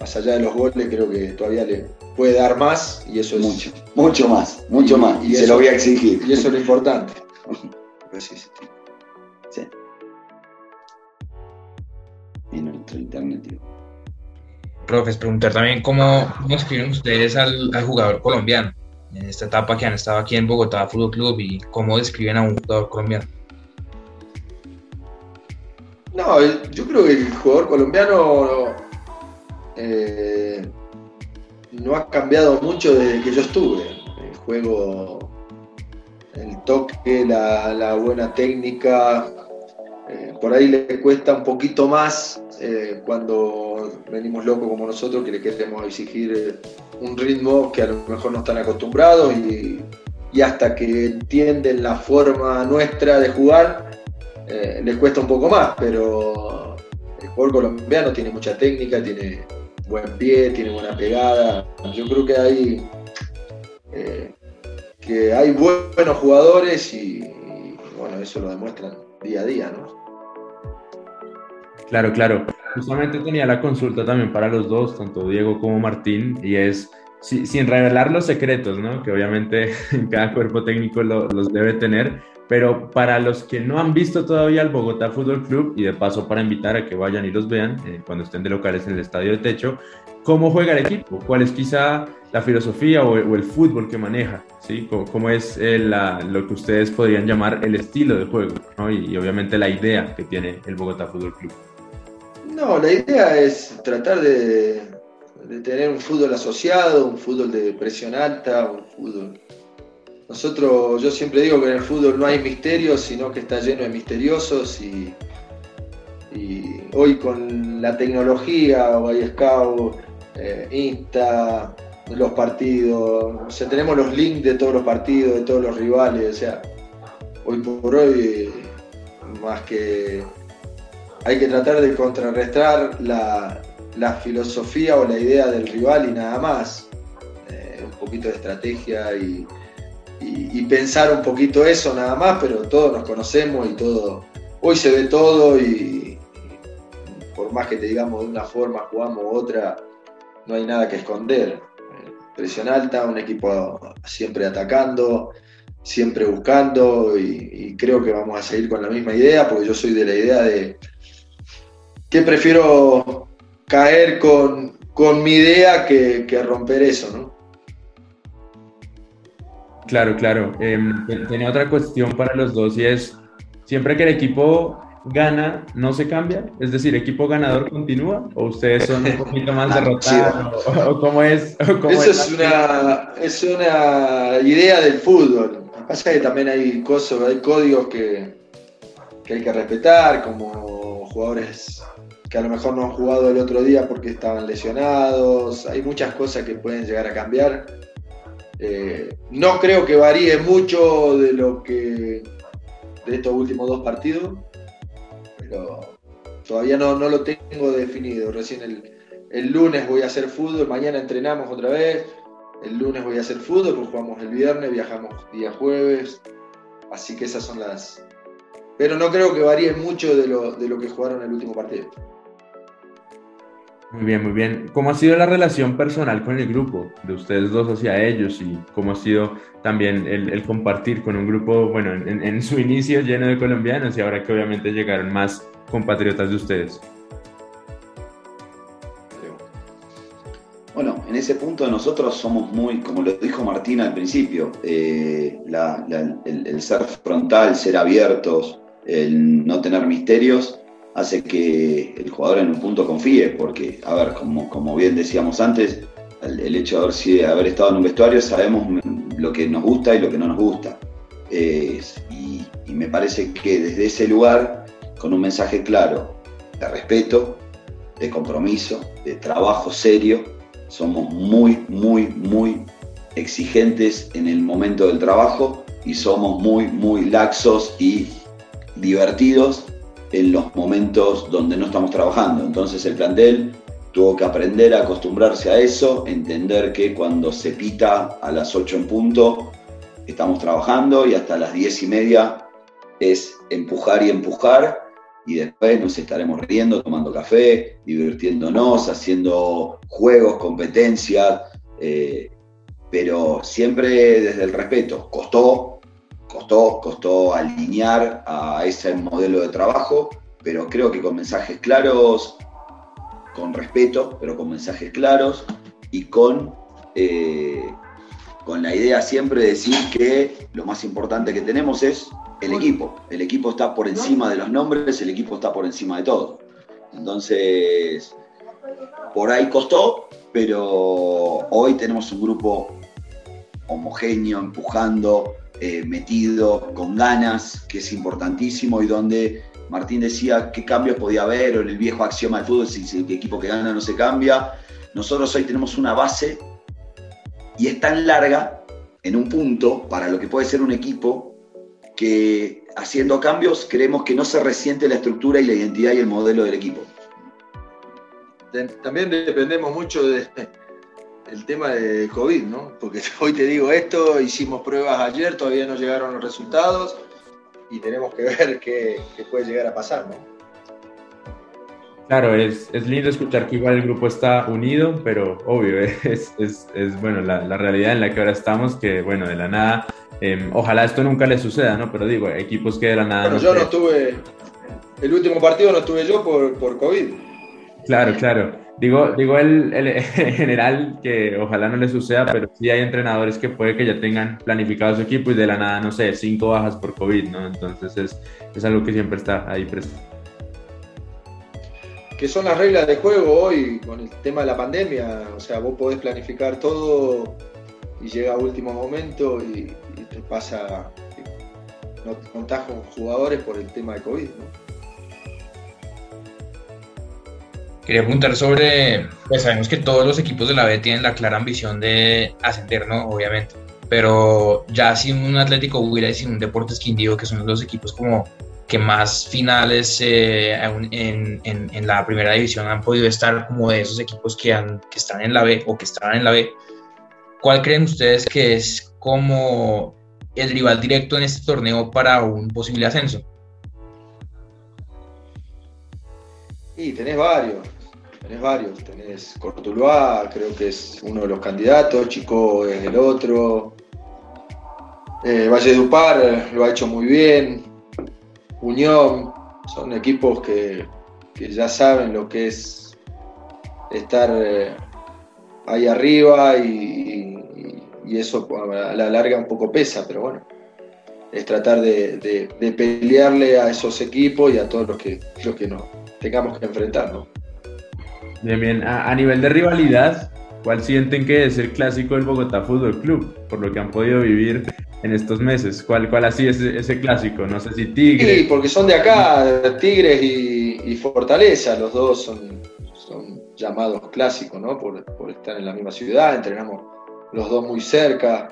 más allá de los goles, creo que todavía le puede dar más y eso es. Mucho, mucho más, mucho más. Y, se lo voy a exigir. Y eso es lo importante. sí, sí. En nuestro internet, Profes, preguntar también cómo, cómo escriben ustedes al, jugador colombiano en esta etapa que han estado aquí en Bogotá Fútbol Club y cómo describen a un jugador colombiano. No, yo creo que el jugador colombiano eh, no ha cambiado mucho desde que yo estuve. El juego, el toque, la, buena técnica, eh, por ahí le cuesta un poquito más eh, cuando venimos locos como nosotros, que le queremos exigir un ritmo que a lo mejor no están acostumbrados y, hasta que entienden la forma nuestra de jugar, les cuesta un poco más, pero el jugador colombiano tiene mucha técnica, tiene buen pie, tiene buena pegada. Yo creo que hay, eh, que hay buenos jugadores y, bueno, eso lo demuestran día a día, ¿no? Claro, claro. Justamente tenía la consulta también para los dos, tanto Diego como Martín, y es sin revelar los secretos, ¿no? Que obviamente cada cuerpo técnico los debe tener, pero para los que no han visto todavía el Bogotá Fútbol Club, y de paso para invitar a que vayan y los vean eh, cuando estén de locales en el estadio de techo, ¿cómo juega el equipo? ¿Cuál es quizá la filosofía o, el fútbol que maneja? ¿sí? ¿Cómo, es eh, lo que ustedes podrían llamar el estilo de juego? Y, obviamente la idea que tiene el Bogotá Fútbol Club. No, la idea es tratar de tener un fútbol asociado, un fútbol de presión alta, un fútbol... Nosotros, yo siempre digo que en el fútbol no hay misterios, sino que está lleno de misteriosos y, hoy con la tecnología, Scout, eh, Insta, los partidos, o sea, tenemos los links de todos los partidos, de todos los rivales, o sea, hoy por hoy, más que hay que tratar de contrarrestar la, filosofía o la idea del rival y nada más. Eh, un poquito de estrategia y, pensar un poquito eso nada más, pero todos nos conocemos y todo. Hoy se ve todo y, por más que te digamos de una forma jugamos otra, no hay nada que esconder. Presión alta, un equipo siempre atacando, siempre buscando y, creo que vamos a seguir con la misma idea, porque yo soy de la idea de que prefiero caer con, mi idea que, romper eso, ¿no? Claro, claro. Em, tenía otra cuestión para los dos y es, siempre que el equipo gana, no se cambia? Es decir, ¿equipo ganador continúa? ¿O ustedes son un poquito más derrotados? ¿O, cómo es? Eso es, una, es una idea del fútbol pasa que también hay cosas, hay códigos que, hay que respetar, como jugadores que a lo mejor no han jugado el otro día porque estaban lesionados. Hay muchas cosas que pueden llegar a cambiar. Eh, no creo que varíe mucho de lo que de estos últimos dos partidos, pero todavía no, no lo tengo definido. Recién el, el lunes voy a hacer fútbol, mañana entrenamos otra vez el lunes voy a hacer fútbol, pues jugamos el viernes, viajamos día jueves. Así que esas son las. Pero no creo que varíe mucho de lo, de lo que jugaron el último partido. Muy bien, muy bien. ¿Cómo ha sido la relación personal con el grupo de ustedes dos hacia ellos y cómo ha sido también el, compartir con un grupo, bueno, en, su inicio lleno de colombianos y ahora que obviamente llegaron más compatriotas de ustedes? Bueno, en ese punto nosotros somos muy, como lo dijo Martín al principio, eh, el, ser frontal, ser abiertos, el no tener misterios, hace que el jugador en un punto confíe, porque, a ver, como, como bien decíamos antes, el, hecho de haber, estado en un vestuario sabemos lo que nos gusta y lo que no nos gusta. y, y me parece que desde ese lugar, con un mensaje claro de respeto, de compromiso, de trabajo serio, somos muy, muy, muy exigentes en el momento del trabajo y somos muy, muy laxos y divertidos en los momentos donde no estamos trabajando. Entonces el plantel tuvo que aprender a acostumbrarse a eso, entender que cuando se pita a las 8 en punto, estamos trabajando y hasta las 10 y media es empujar y empujar y después nos estaremos riendo, tomando café, divirtiéndonos, haciendo juegos, competencias, eh, pero siempre desde el respeto. Costó, costó, costó alinear a ese modelo de trabajo, pero creo que con mensajes claros, con respeto, pero con mensajes claros y con, eh, con la idea siempre de decir que lo más importante que tenemos es el equipo. El equipo está por encima de los nombres, el equipo está por encima de todo. Entonces, por ahí costó, pero hoy tenemos un grupo homogéneo, empujando, eh, metido, con ganas, que es importantísimo y donde Martín decía qué cambios podía haber, o en el viejo axioma del fútbol, si el equipo que gana no se cambia. Nosotros hoy tenemos una base y es tan larga en un punto para lo que puede ser un equipo que haciendo cambios creemos que no se resiente la estructura y la identidad y el modelo del equipo. También dependemos mucho del tema de COVID, ¿no? Porque hoy te digo esto, hicimos pruebas ayer, todavía no llegaron los resultados y tenemos que ver qué, puede llegar a pasar, ¿no? Claro, es, es, lindo escuchar que igual el grupo está unido, pero obvio, es, es, es bueno, la, la, realidad en la que ahora estamos, que bueno, de la nada Em, ojalá esto nunca le suceda, ¿no? Pero digo, equipos que eran nada. Bueno, yo no estuve. El último partido no estuve yo por, por COVID. Claro, claro. Digo, digo el, el, general que ojalá no le suceda, pero sí hay entrenadores que puede que ya tengan planificado su equipo y de la nada, no sé, cinco bajas por COVID, ¿no? Entonces es, es algo que siempre está ahí presente. que son las reglas de juego hoy con el tema de la pandemia. O sea, vos podés planificar todo y llega a último momento y, te pasa, no te contás con jugadores por el tema de COVID. Quería preguntar sobre, pues sabemos que todos los equipos de la B tienen la clara ambición de ascender, ¿no? Obviamente. Pero ya sin un Atlético Huila y sin un Deportes Quindío, que son los equipos como que más finales eh, en, en, la primera división han podido estar como de esos equipos que, han, que están en la B o que estaban en la B. ¿Cuál creen ustedes que es como el rival directo en este torneo para un posible ascenso? Y tenés varios, tenés varios, tenés Cortuluá, creo que es uno de los candidatos, Chico es el otro, eh, Valle Dupar lo ha hecho muy bien, Unión, son equipos que, ya saben lo que es estar eh, ahí arriba y, eso a la larga un poco pesa, pero bueno, es tratar de, pelearle a esos equipos y a todos los que, los que nos tengamos que enfrentar. Bien, bien. A, nivel de rivalidad, ¿cuál sienten que es el clásico del Bogotá Fútbol Club? Por lo que han podido vivir en estos meses. ¿Cuál, cuál así es ese clásico? No sé si Tigres. Sí, porque son de acá, Tigres y, Fortaleza, los dos son, son llamados clásicos, ¿no? Por, estar en la misma ciudad, entrenamos los dos muy cerca,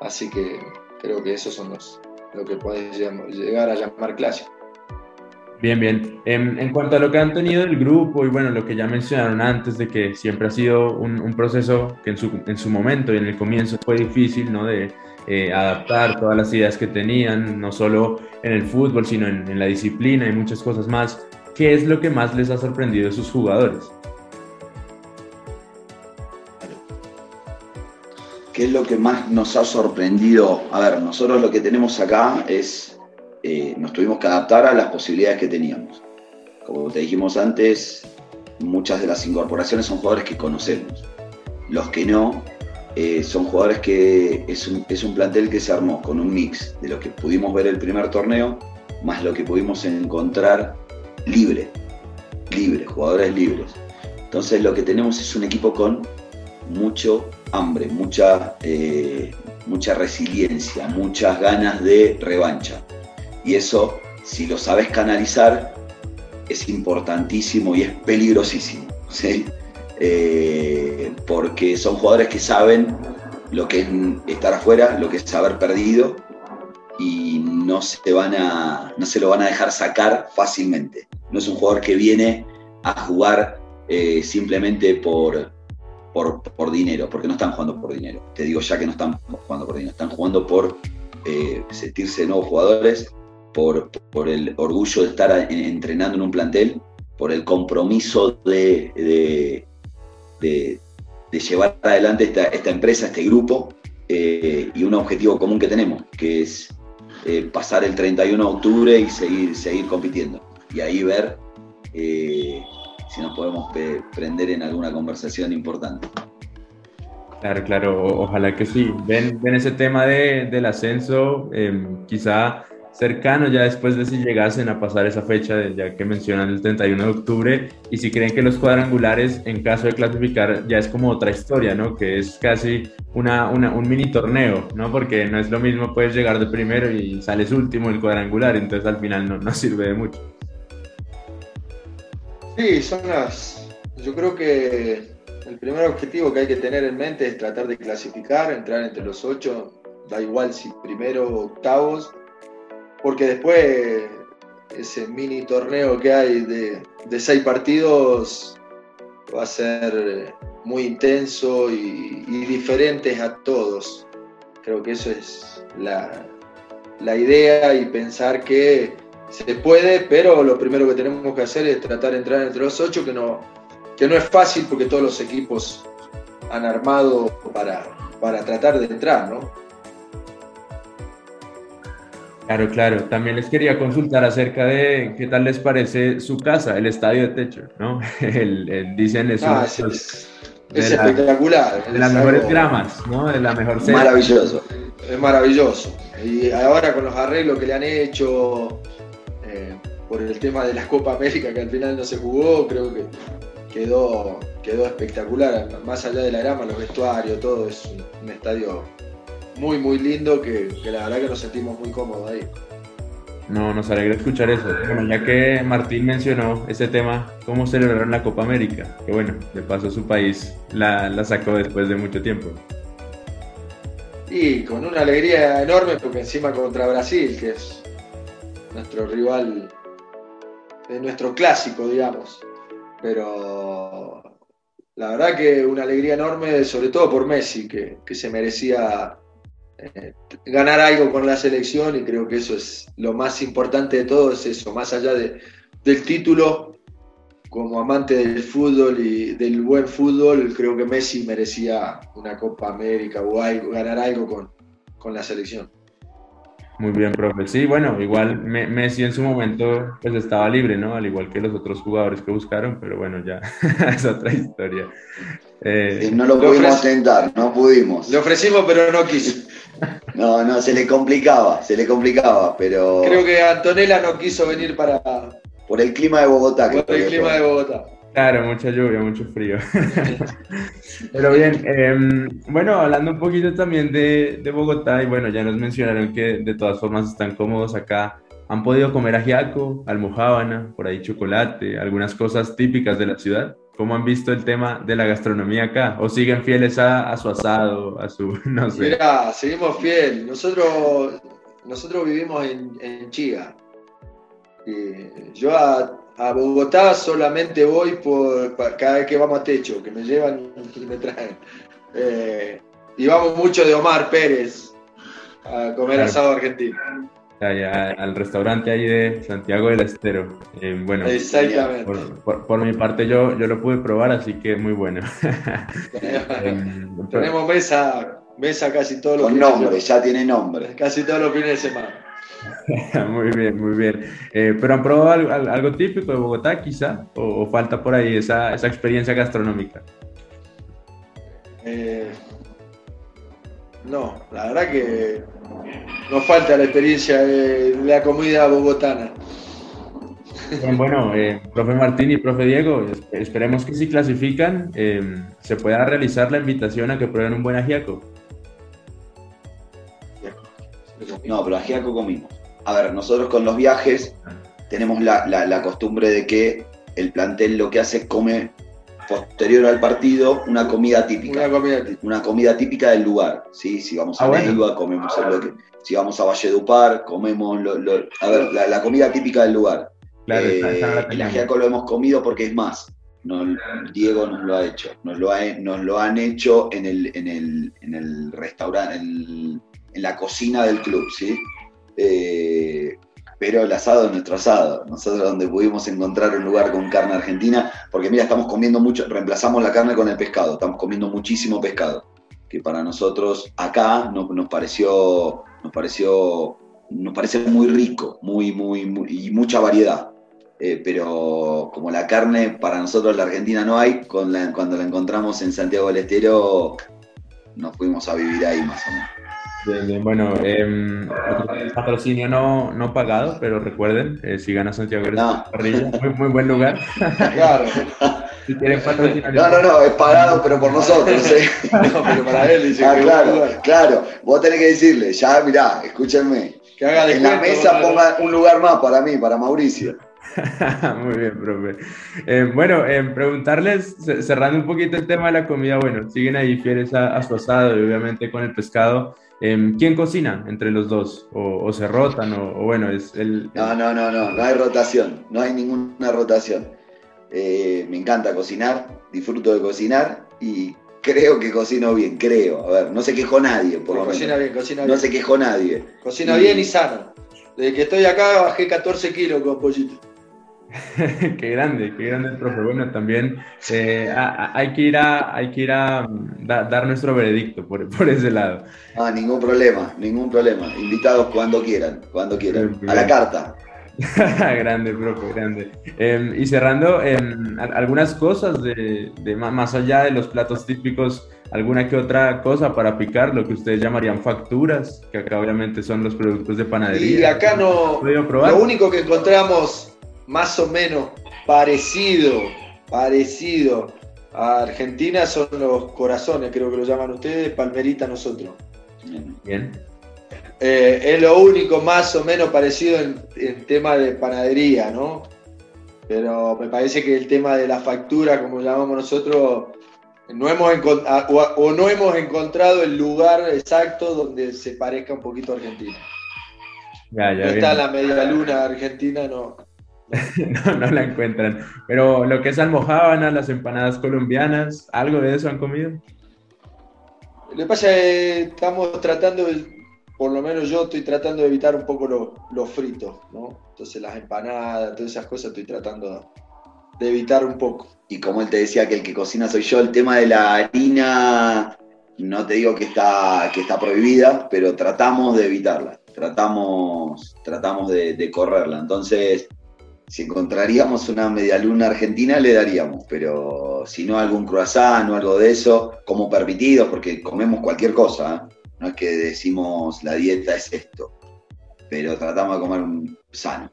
así que creo que esos son los lo que puedes llegar a llamar clásicos. Bien, bien. En, cuanto a lo que han tenido el grupo y bueno, lo que ya mencionaron antes de que siempre ha sido un, proceso que en su, en su, momento y en el comienzo fue difícil, ¿no? De eh, adaptar todas las ideas que tenían, no solo en el fútbol, sino en, la disciplina y muchas cosas más. ¿Qué es lo que más les ha sorprendido de sus jugadores? ¿Qué es lo que más nos ha sorprendido? A ver, nosotros lo que tenemos acá es eh, nos tuvimos que adaptar a las posibilidades que teníamos. Como te dijimos antes, muchas de las incorporaciones son jugadores que conocemos. Los que no, eh, son jugadores que es un, es un, plantel que se armó con un mix de lo que pudimos ver el primer torneo, más lo que pudimos encontrar libre, libre, jugadores libres. Entonces lo que tenemos es un equipo con mucho hambre, mucha, eh, mucha resiliencia, muchas ganas de revancha. Y eso, si lo sabes canalizar, es importantísimo y es peligrosísimo. Eh, porque son jugadores que saben lo que es estar afuera, lo que es haber perdido y no se, van a, no se lo van a dejar sacar fácilmente. No es un jugador que viene a jugar eh, simplemente por, por, dinero, porque no están jugando por dinero. Te digo ya que no están jugando por dinero, están jugando por eh, sentirse nuevos jugadores por, el orgullo de estar entrenando en un plantel, por el compromiso de, llevar adelante esta, empresa, este grupo, eh, y un objetivo común que tenemos, que es eh, pasar el 31 de octubre y seguir, seguir compitiendo. Y ahí ver eh, si nos podemos prender en alguna conversación importante. Claro, claro, ojalá que sí. Ven, ven ese tema del ascenso, em, quizá cercano ya después de si llegasen a pasar esa fecha, ya que mencionan el 31 de octubre, y si creen que los cuadrangulares, en caso de clasificar, ya es como otra historia, ¿no? Que es casi una, un mini torneo, ¿no? Porque no es lo mismo, puedes llegar de primero y sales último el cuadrangular, entonces al final no, no sirve de mucho. Sí, son las... Yo creo que el primer objetivo que hay que tener en mente es tratar de clasificar, entrar entre los ocho, da igual si primero o octavos, porque después ese mini torneo que hay de, seis partidos va a ser muy intenso y, diferentes a todos. Creo que eso es la, idea y pensar que se puede, pero lo primero que tenemos que hacer es tratar de entrar entre los ocho, que no, que no es fácil porque todos los equipos han armado para, para tratar de entrar, ¿no? Claro, claro. También les quería consultar acerca de qué tal les parece su casa, el estadio de techo, ¿no? El, dicen es, ah, es, espectacular. De las mejores gramas, ¿no? De la mejor serie. Maravilloso. Es maravilloso. Y ahora con los arreglos que le han hecho, eh, por el tema de la Copa América que al final no se jugó, creo que quedó, quedó espectacular. Más allá de la grama, los vestuarios, todo es un, estadio muy, muy lindo que, la verdad que nos sentimos muy cómodos ahí. No, nos alegra escuchar eso. Bueno, ya que Martín mencionó ese tema, ¿cómo celebraron la Copa América? Que bueno, de paso su país la, la sacó después de mucho tiempo. Y con una alegría enorme porque encima contra Brasil, que es nuestro rival, de nuestro clásico, digamos. Pero la verdad que una alegría enorme, sobre todo por Messi, que, se merecía eh, ganar algo con la selección y creo que eso es lo más importante de todo, es eso, más allá de, del título, como amante del fútbol y del buen fútbol, creo que Messi merecía una Copa América o algo, ganar algo con, con la selección. Muy bien, profe. Sí, bueno, igual Messi en su momento pues estaba libre, ¿no? Al igual que los otros jugadores que buscaron, pero bueno, ya es otra historia. Eh, no lo pudimos tentar, no pudimos. Le ofrecimos, pero no quiso. No, no, se le complicaba, se le complicaba, pero... Creo que Antonella no quiso venir para, por el clima de Bogotá. Por el clima de Bogotá. Claro, mucha lluvia, mucho frío. Pero bien, em, bueno, hablando un poquito también de, de, Bogotá, y bueno, ya nos mencionaron que de todas formas están cómodos acá. ¿Han podido comer ajiaco, almojábana, por ahí chocolate, algunas cosas típicas de la ciudad? ¿Cómo han visto el tema de la gastronomía acá? ¿O siguen fieles a, a su asado, a su, no sé? Mira, seguimos fieles. Nosotros, nosotros vivimos en, en Chía, yo a, Bogotá solamente voy por, cada vez que vamos a techo, que me llevan y me traen. Eh, y vamos mucho de Omar Pérez a comer asado argentino. Al restaurante ahí de Santiago del Estero. Eh, bueno, Exactamente. Por, mi parte yo, yo lo pude probar, así que muy bueno. Tenemos mesa, mesa casi todos los Con nombre, ya tiene nombre. Casi todos los fines de semana. muy bien, muy bien. Eh, ¿Pero han probado algo, típico de Bogotá quizá? ¿O, falta por ahí esa, esa experiencia gastronómica? Eh, no, la verdad que nos falta la experiencia de la comida bogotana. bueno, eh, profe Martín y profe Diego, esperemos que si clasifican se pueda realizar la invitación a que prueben un buen ajiaco. No, pero ajiaco comimos. A ver, nosotros con los viajes tenemos la, costumbre de que el plantel lo que hace es come posterior al partido una comida típica. Una comida típica. del lugar. ¿sí? Si vamos a ah, comemos lo que. Si vamos a Valledupar, comemos lo, a ver, la, comida típica del lugar. Eh, el ajiaco lo hemos comido porque es más. Diego nos lo ha hecho. Nos lo, nos lo han hecho en el, en el, en el restaurante, en, en la cocina del club, ¿sí? Eh, pero el asado es nuestro asado. Nosotros donde pudimos encontrar un lugar con carne argentina, porque mira, estamos comiendo mucho, reemplazamos la carne con el pescado, estamos comiendo muchísimo pescado, que para nosotros acá nos, pareció, nos pareció, nos parece muy rico, muy, muy, y mucha variedad. Eh, pero como la carne para nosotros la Argentina no hay, cuando la encontramos en Santiago del Estero, nos fuimos a vivir ahí más o menos. Bueno, eh, patrocinio no, no pagado, pero recuerden, eh, si gana Santiago no. Parrilla, muy, muy buen lugar. Claro. si quieren patrocinar. No, no, no, es pagado, pero por nosotros. ¿eh? no, pero para él dice ah, que claro, claro. Vos tenés que decirle, ya, mirá, escúchenme. Que haga en la mesa ponga un lugar más para mí, para Mauricio. Muy bien, profe. Eh, bueno, eh, preguntarles, cerrando un poquito el tema de la comida, bueno, siguen ahí fieles a, su asado y obviamente con el pescado. Eh, ¿Quién cocina entre los dos? ¿O, se rotan? O, bueno, es el, No, no, no, no, no hay rotación, no hay ninguna rotación. me encanta cocinar, disfruto de cocinar y creo que cocino bien, creo. A ver, no se quejó nadie, por lo cocina Bien, cocina bien. No se quejó nadie. Cocina bien y sano. Desde que estoy acá bajé 14 kilos con pollito. qué grande, qué grande el profe. Bueno, también eh, hay que ir a, hay que ir a mm, dar nuestro veredicto por, por, ese lado. Ah, ningún problema, ningún problema. Invitados cuando quieran, cuando quieran. A la carta. grande, profe, grande. Em, y cerrando, em, algunas cosas de, de, más allá de los platos típicos, alguna que otra cosa para picar, lo que ustedes llamarían facturas, que acá obviamente son los productos de panadería. Y acá no, lo único que encontramos más o menos parecido, parecido a Argentina son los corazones, creo que lo llaman ustedes, palmerita nosotros. Bien. Eh, es lo único más o menos parecido en, tema de panadería, ¿no? Pero me parece que el tema de la factura, como llamamos nosotros, no hemos o, no hemos encontrado el lugar exacto donde se parezca un poquito a Argentina. Ya, ya está la media luna argentina, no. no, no la encuentran. Pero lo que es almohábana, las empanadas colombianas, ¿algo de eso han comido? Lo que pasa es que estamos tratando, por lo menos yo estoy tratando de evitar un poco los fritos, ¿no? Entonces las empanadas, todas esas cosas estoy tratando de evitar un poco. Y como él te decía que el que cocina soy yo, el tema de la harina, no te digo que está, que está prohibida, pero tratamos de evitarla, tratamos, tratamos de, de correrla. Entonces, si encontraríamos una media luna argentina, le daríamos, pero si no algún croissant o algo de eso, como permitido, porque comemos cualquier cosa, ¿eh? no es que decimos la dieta es esto, pero tratamos de comer un sano.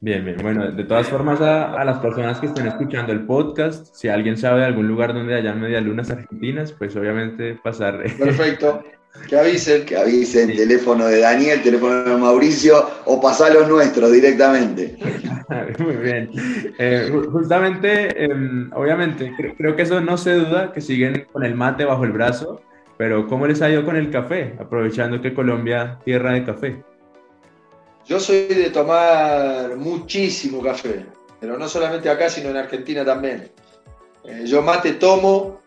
Bien, bien. Bueno, de todas formas, a, las personas que estén escuchando el podcast, si alguien sabe de algún lugar donde haya media lunas argentinas, pues obviamente pasar. Perfecto. Que avisen. Que avisen, teléfono de Daniel, teléfono de Mauricio, o pasar los nuestros directamente. Muy bien. Eh, justamente, em, obviamente, creo, que eso no se duda, que siguen con el mate bajo el brazo, pero ¿cómo les ha ido con el café? Aprovechando que Colombia, tierra de café. Yo soy de tomar muchísimo café, pero no solamente acá, sino en Argentina también. Eh, yo mate tomo,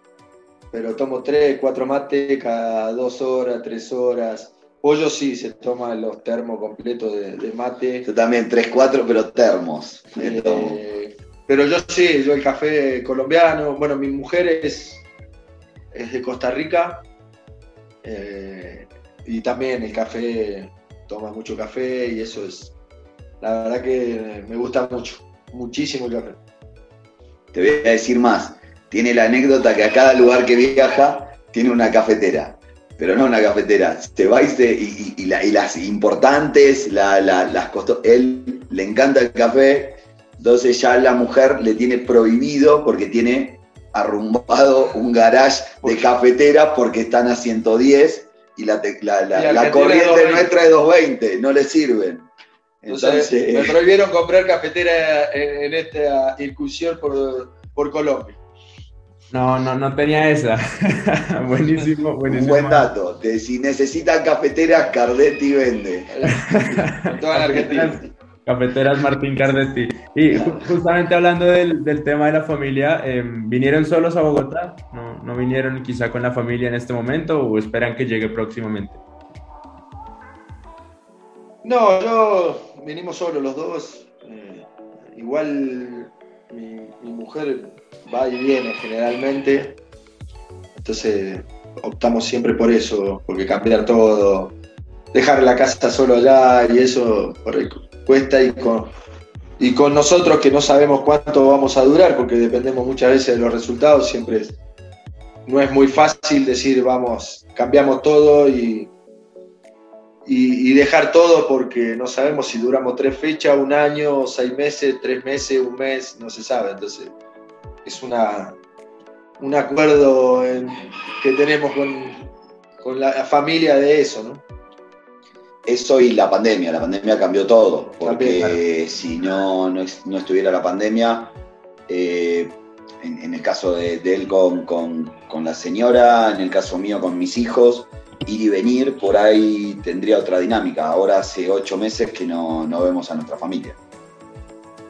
pero tomo tres, cuatro mates cada dos horas, tres horas. Pollo sí, se toma los termos completos de, mate. Yo también, tres, cuatro, pero termos. Eh, pero yo sí, yo el café colombiano. Bueno, mi mujer es, es de Costa Rica. Eh, y también el café, toma mucho café y eso es. La verdad que me gusta mucho, muchísimo el café. Te voy a decir más tiene la anécdota que a cada lugar que viaja tiene una cafetera, pero no una cafetera, se va y, y, las importantes, las costos, él le encanta el café, entonces ya la mujer le tiene prohibido porque tiene arrumbado un garage de cafetera porque están a 110 y la, la, corriente nuestra es 220, no le sirven. Entonces, me prohibieron comprar cafetera en, esta incursión por, por Colombia. No, no, no tenía esa. buenísimo, buenísimo. Un buen dato. si necesitan cafeteras, Cardetti vende. Toda la Argentina. Cafeteras Martín Cardetti. Y justamente hablando del, tema de la familia, em, ¿vinieron solos a Bogotá? ¿No, ¿No vinieron quizá con la familia en este momento o esperan que llegue próximamente? No, yo vinimos solos los dos. Eh, igual mi, mi mujer va y viene generalmente. Entonces optamos siempre por eso, porque cambiar todo, dejar la casa solo allá y eso cuesta y con, y con nosotros que no sabemos cuánto vamos a durar, porque dependemos muchas veces de los resultados, siempre no es muy fácil decir vamos, cambiamos todo y, y, dejar todo porque no sabemos si duramos tres fechas, un año, seis meses, tres meses, un mes, no se sabe. Entonces es una, un acuerdo que tenemos con, la familia de eso, ¿no? Eso y la pandemia, la pandemia cambió todo, porque si no, no, estuviera la pandemia, eh, en, el caso de, él con, la señora, en el caso mío con mis hijos, ir y venir, por ahí tendría otra dinámica. Ahora hace ocho meses que no, no vemos a nuestra familia.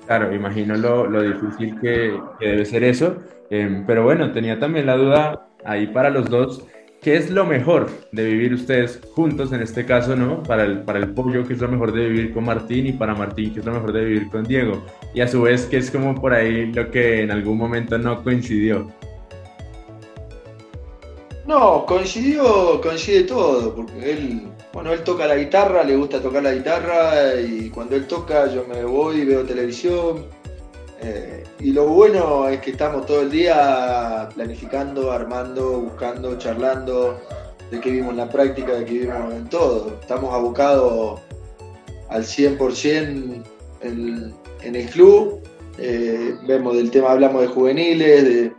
Claro, imagino lo, difícil que, debe ser eso. Em, pero bueno, tenía también la duda ahí para los dos. ¿Qué es lo mejor de vivir ustedes juntos en este caso, no? Para el, para el pollo, ¿qué es lo mejor de vivir con Martín? Y para Martín, ¿qué es lo mejor de vivir con Diego? Y a su vez, ¿qué es como por ahí lo que en algún momento no coincidió? No, coincidió, coincide todo, porque él bueno, él toca la guitarra, le gusta tocar la guitarra y cuando él toca yo me voy, veo televisión. Eh, y lo bueno es que estamos todo el día planificando, armando, buscando, charlando, de que vimos en la práctica, de que vimos en todo. Estamos abocados al 100% en, el club. Eh, vemos del tema, hablamos de juveniles,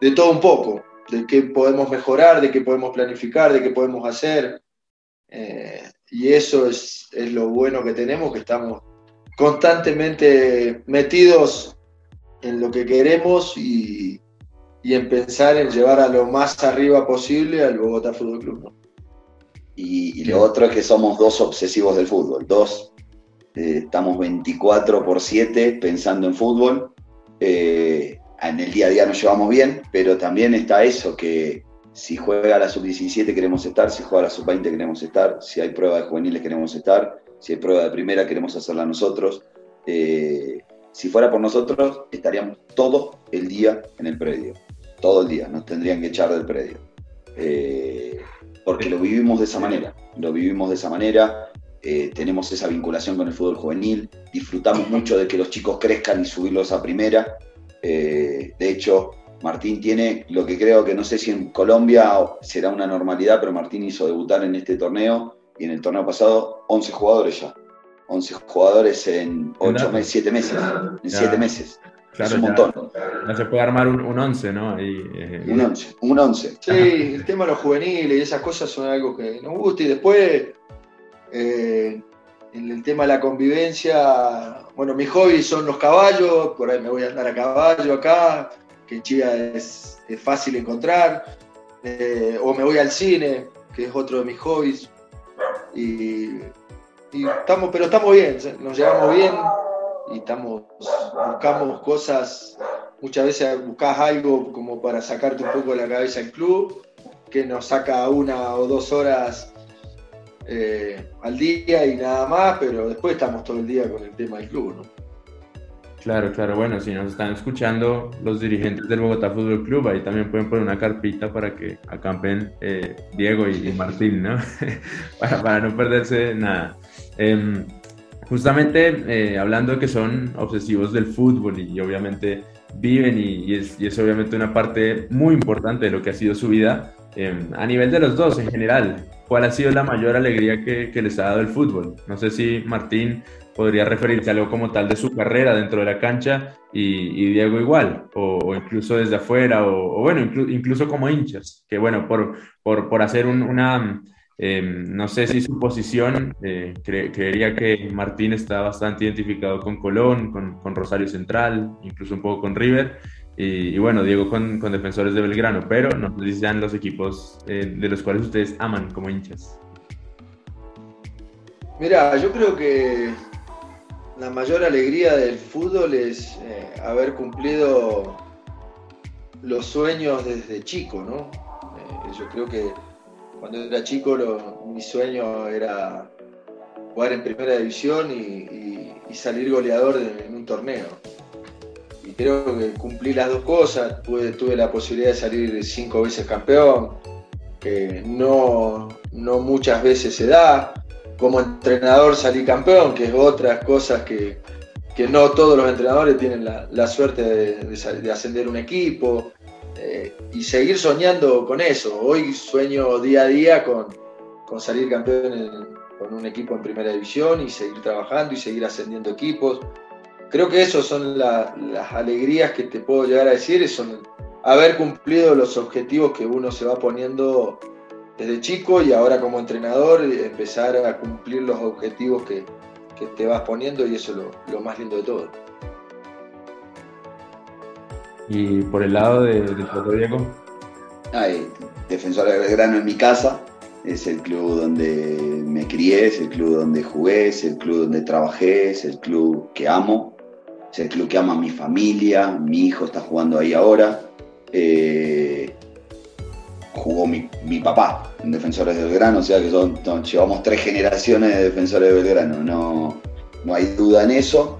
de, todo un poco, de qué podemos mejorar, de qué podemos planificar, de qué podemos hacer. Eh, y eso es, lo bueno que tenemos, que estamos constantemente metidos en lo que queremos y, y en pensar en llevar a lo más arriba posible al Bogotá Fútbol Club. Y, lo otro es que somos dos obsesivos del fútbol, dos. Eh, estamos 24 por 7 pensando en fútbol. Eh, en el día a día nos llevamos bien, pero también está eso, que si juega la sub-17 queremos estar, si juega la sub-20 queremos estar, si hay prueba de juveniles queremos estar, si hay prueba de primera queremos hacerla nosotros. Eh, si fuera por nosotros, estaríamos todo el día en el predio, todo el día, nos tendrían que echar del predio porque lo vivimos de esa manera, lo vivimos de esa manera, eh, tenemos esa vinculación con el fútbol juvenil, disfrutamos mucho de que los chicos crezcan y subirlos a primera. Eh, de hecho, Martín tiene lo que creo que no sé si en Colombia será una normalidad, pero Martín hizo debutar en este torneo y en el torneo pasado 11 jugadores ya. 11 jugadores en 8 meses, 7 meses. En 7 meses. Claro, es un montón. No se puede armar un, un once, ¿no? Eh, un once, un once. Sí, el tema de los juveniles y esas cosas son algo que nos gusta. Y después, eh, en el tema de la convivencia, bueno, mis hobbies son los caballos, por ahí me voy a andar a caballo acá, que Chía es, fácil encontrar. Eh, o me voy al cine, que es otro de mis hobbies. Y, y estamos, pero estamos bien, nos llevamos bien y estamos, buscamos cosas, muchas veces buscas algo como para sacarte un poco de la cabeza el club, que nos saca una o dos horas eh, al día y nada más, pero después estamos todo el día con el tema del club, ¿no? Claro, claro, bueno, si nos están escuchando los dirigentes del Bogotá Fútbol Club, ahí también pueden poner una carpita para que acampen eh, Diego y, Martín, ¿no? para, no perderse nada. Em, justamente eh, hablando de que son obsesivos del fútbol y, obviamente viven y, es, obviamente una parte muy importante de lo que ha sido su vida, em, a nivel de los dos en general, ¿cuál ha sido la mayor alegría que, les ha dado el fútbol? No sé si Martín podría referirse a algo como tal de su carrera dentro de la cancha y, Diego igual, o, incluso desde afuera, o, bueno, incluso como hinchas, que bueno, por, por, hacer una Em, no sé si su posición, eh, creería que Martín está bastante identificado con Colón, con, Rosario Central, incluso un poco con River. Y, bueno, Diego con, Defensores de Belgrano, pero no sé si sean los equipos eh, de los cuales ustedes aman como hinchas. Mira, yo creo que la mayor alegría del fútbol es eh, haber cumplido los sueños desde chico, ¿no? yo creo que cuando era chico mi sueño era jugar en primera división y, salir goleador en un torneo. Y creo que cumplí las dos cosas, tuve, la posibilidad de salir cinco veces campeón, que no, muchas veces se da. Como entrenador salí campeón, que es otras cosas que, no todos los entrenadores tienen la, suerte de ascender un equipo. Eh, y seguir soñando con eso. Hoy sueño día a día con, salir campeón con un equipo en primera división y seguir trabajando y seguir ascendiendo equipos. Creo que esas son las alegrías que te puedo llegar a decir, son haber cumplido los objetivos que uno se va poniendo desde chico y ahora como entrenador empezar a cumplir los objetivos que, te vas poniendo y eso es lo más lindo de todo. Y por el lado de, de Diego. Ay, Defensor de Belgrano en mi casa, es el club donde me crié, es el club donde jugué, es el club donde trabajé, es el club que amo, es el club que ama a mi familia, mi hijo está jugando ahí ahora. Eh, jugó mi, papá en Defensores de Belgrano, o sea que son, llevamos tres generaciones de Defensores de Belgrano, no, no hay duda en eso,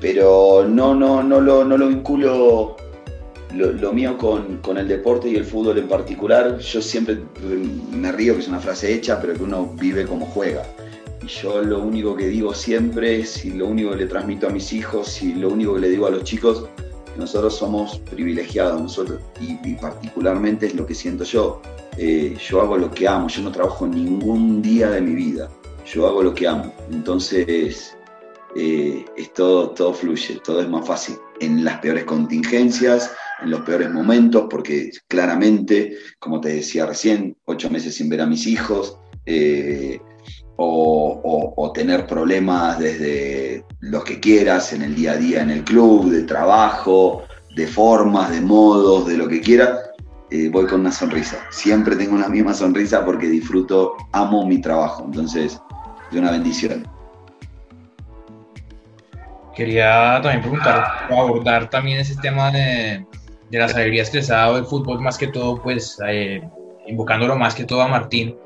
pero no, no, no, lo, no lo vinculo lo, mío con, el deporte y el fútbol en particular, yo siempre me río que es una frase hecha, pero que uno vive como juega. Y yo lo único que digo siempre y lo único que le transmito a mis hijos, y lo único que le digo a los chicos, nosotros somos privilegiados, nosotros, y, particularmente es lo que siento yo. Eh, yo hago lo que amo, yo no trabajo ningún día de mi vida, yo hago lo que amo. Entonces, eh, es todo, todo fluye, todo es más fácil. En las peores contingencias, en los peores momentos, porque claramente, como te decía recién, ocho meses sin ver a mis hijos, eh, o, tener problemas desde los que quieras en el día a día en el club, de trabajo, de formas, de modos, de lo que quiera, eh, voy con una sonrisa. Siempre tengo una misma sonrisa porque disfruto, amo mi trabajo. Entonces, de una bendición. Quería también preguntar, abordar también ese tema de, de las alegrías que les el fútbol, más que todo, pues eh, invocándolo más que todo a Martín,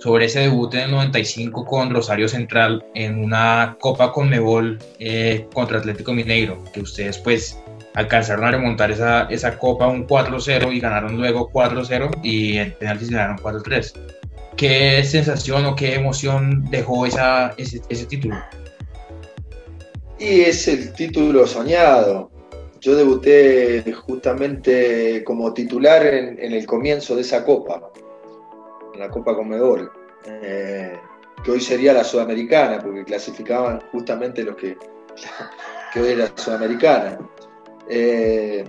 sobre ese debut en el 95 con Rosario Central en una Copa Conmebol eh, contra Atlético Mineiro, que ustedes pues alcanzaron a remontar esa, esa Copa un 4-0 y ganaron luego 4-0 y en penaltis ganaron 4-3. ¿Qué sensación o qué emoción dejó esa, ese, ese título? Y es el título soñado. Yo debuté justamente como titular en, el comienzo de esa copa, la Copa Comedor, eh, que hoy sería la Sudamericana, porque clasificaban justamente los que, que hoy es la Sudamericana. Eh,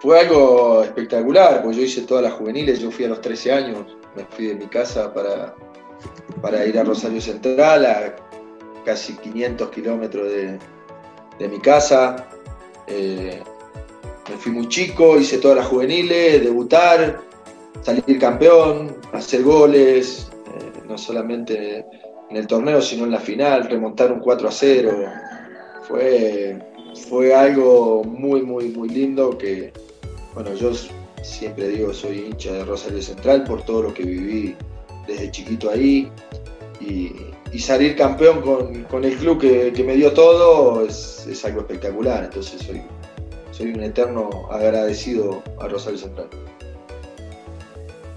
fue algo espectacular, porque yo hice todas las juveniles, yo fui a los 13 años, me fui de mi casa para, para ir a Rosario Central, a casi 500 kilómetros de, de, mi casa. Eh, me fui muy chico, hice todas las juveniles, debutar, salir campeón, hacer goles, eh, no solamente en el torneo, sino en la final, remontar un 4 a 0. Fue, fue algo muy, muy, muy lindo que, bueno, yo siempre digo, soy hincha de Rosario Central por todo lo que viví desde chiquito ahí y, salir campeón con, con el club que, que, me dio todo es, es, algo espectacular. Entonces soy, soy un eterno agradecido a Rosario Central.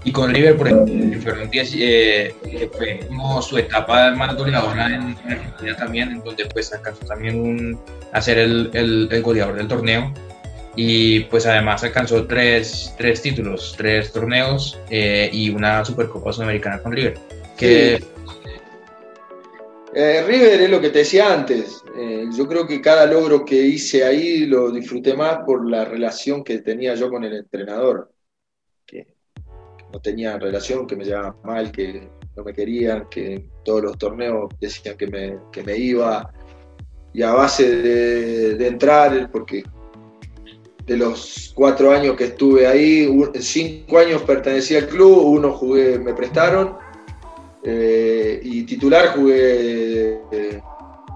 Y con River, por ejemplo, fueron 10, eh, fue su etapa más dominadora en, en, Argentina también, en donde pues alcanzó también a ser el, el, goleador del torneo. Y pues además alcanzó tres, tres títulos, tres torneos eh, y una Supercopa Sudamericana con River. Eh, River es lo que te decía antes. Eh, yo creo que cada logro que hice ahí lo disfruté más por la relación que tenía yo con el entrenador. No tenía relación, que me llevaban mal, que no me querían, que todos los torneos decían que me, que me iba. Y a base de, de, entrar, porque de los cuatro años que estuve ahí, cinco años pertenecía al club, uno jugué, me prestaron eh, y titular jugué eh,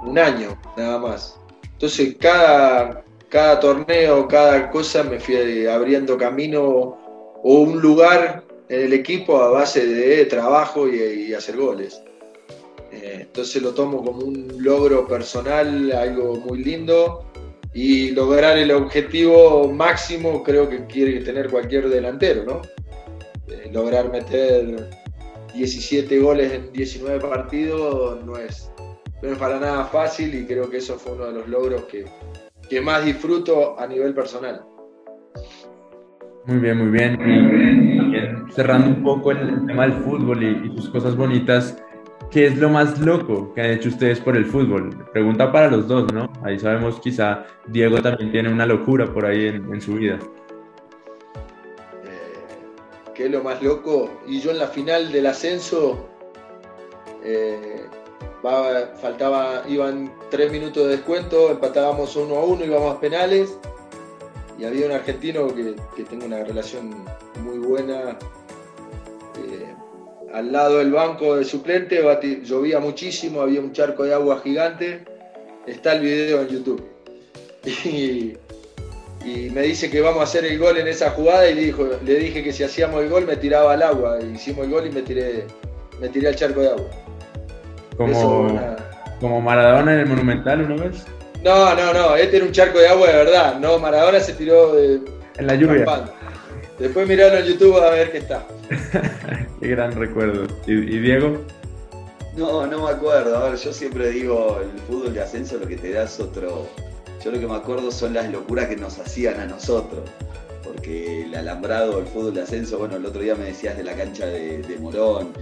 un año, nada más. Entonces cada, cada torneo, cada cosa me fui abriendo camino o un lugar en el equipo a base de trabajo y, hacer goles. Eh, entonces lo tomo como un logro personal, algo muy lindo y lograr el objetivo máximo creo que quiere tener cualquier delantero, ¿no? Eh, lograr meter 17 goles en 19 partidos no es, no es para nada fácil y creo que eso fue uno de los logros que, que más disfruto a nivel personal. Muy bien, muy bien. Y cerrando un poco el tema del fútbol y, sus cosas bonitas, ¿qué es lo más loco que han hecho ustedes por el fútbol? Pregunta para los dos, ¿no? Ahí sabemos quizá Diego también tiene una locura por ahí en, su vida que es lo más loco. Y yo en la final del ascenso, eh, faltaba, iban tres minutos de descuento, empatábamos uno a uno, íbamos a penales. Y había un argentino que, que tengo una relación muy buena. Eh, al lado del banco de suplente llovía muchísimo, había un charco de agua gigante. Está el video en YouTube. Y, y me dice que vamos a hacer el gol en esa jugada y le, dijo, le dije que si hacíamos el gol me tiraba al agua. Hicimos el gol y me tiré, me tiré al charco de agua. Como, una... como Maradona en el Monumental una vez. No, no, no, este era un charco de agua de verdad. No, Maradona se tiró de, en la lluvia. Después mirarlo en YouTube a ver qué está. qué gran recuerdo. ¿Y, ¿Y, Diego? No, no me acuerdo. A ver, yo siempre digo, el fútbol de ascenso lo que te da es otro, yo lo que me acuerdo son las locuras que nos hacían a nosotros. Porque el alambrado, el fútbol de ascenso, bueno, el otro día me decías de la cancha de, de Morón.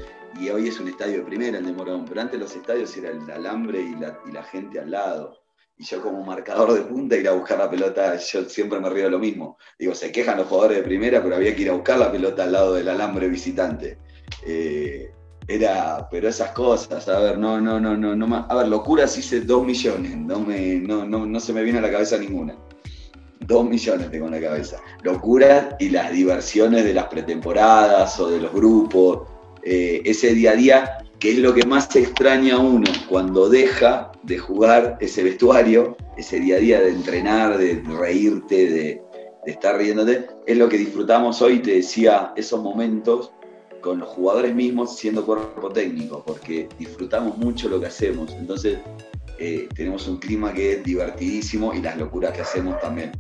y hoy es un estadio de primera el de Morón, pero antes los estadios era el alambre y la, y la gente al lado. Y yo como marcador de punta ir a buscar la pelota, yo siempre me río de lo mismo. Digo, se quejan los jugadores de primera, pero había que ir a buscar la pelota al lado del alambre visitante. Eh, era, pero esas cosas, a ver, no, no, no, no, no, a ver, locuras hice dos millones, no, me, no, no, no se me viene a la cabeza ninguna. Dos millones tengo en la cabeza. Locuras y las diversiones de las pretemporadas o de los grupos, eh, ese día a día, que es lo que más extraña a uno cuando deja de jugar ese vestuario, ese día a día de entrenar, de reírte, de, de estar riéndote, es lo que disfrutamos hoy, te decía, esos momentos con los jugadores mismos siendo cuerpo técnico, porque disfrutamos mucho lo que hacemos. Entonces, eh, tenemos un clima que es divertidísimo y las locuras que hacemos también.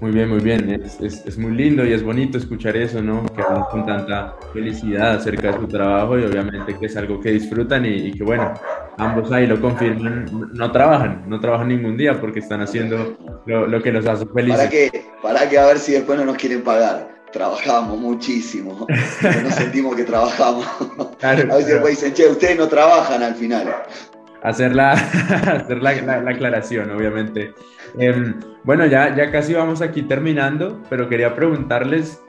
Muy bien, muy bien. Es, es, es, muy lindo y es bonito escuchar eso, ¿no? Que hablan con tanta felicidad acerca de su trabajo y obviamente que es algo que disfrutan y, y, que, bueno, ambos ahí lo confirman, no trabajan, no trabajan ningún día porque están haciendo lo, lo que los hace felices. ¿Para qué? Para que a ver si después no nos quieren pagar trabajamos muchísimo, no sentimos que trabajamos. Claro, a veces después dicen, che, ustedes no trabajan al final. Hacer la, hacer la, la, la aclaración, obviamente. Eh, bueno, ya, ya casi vamos aquí terminando, pero quería preguntarles,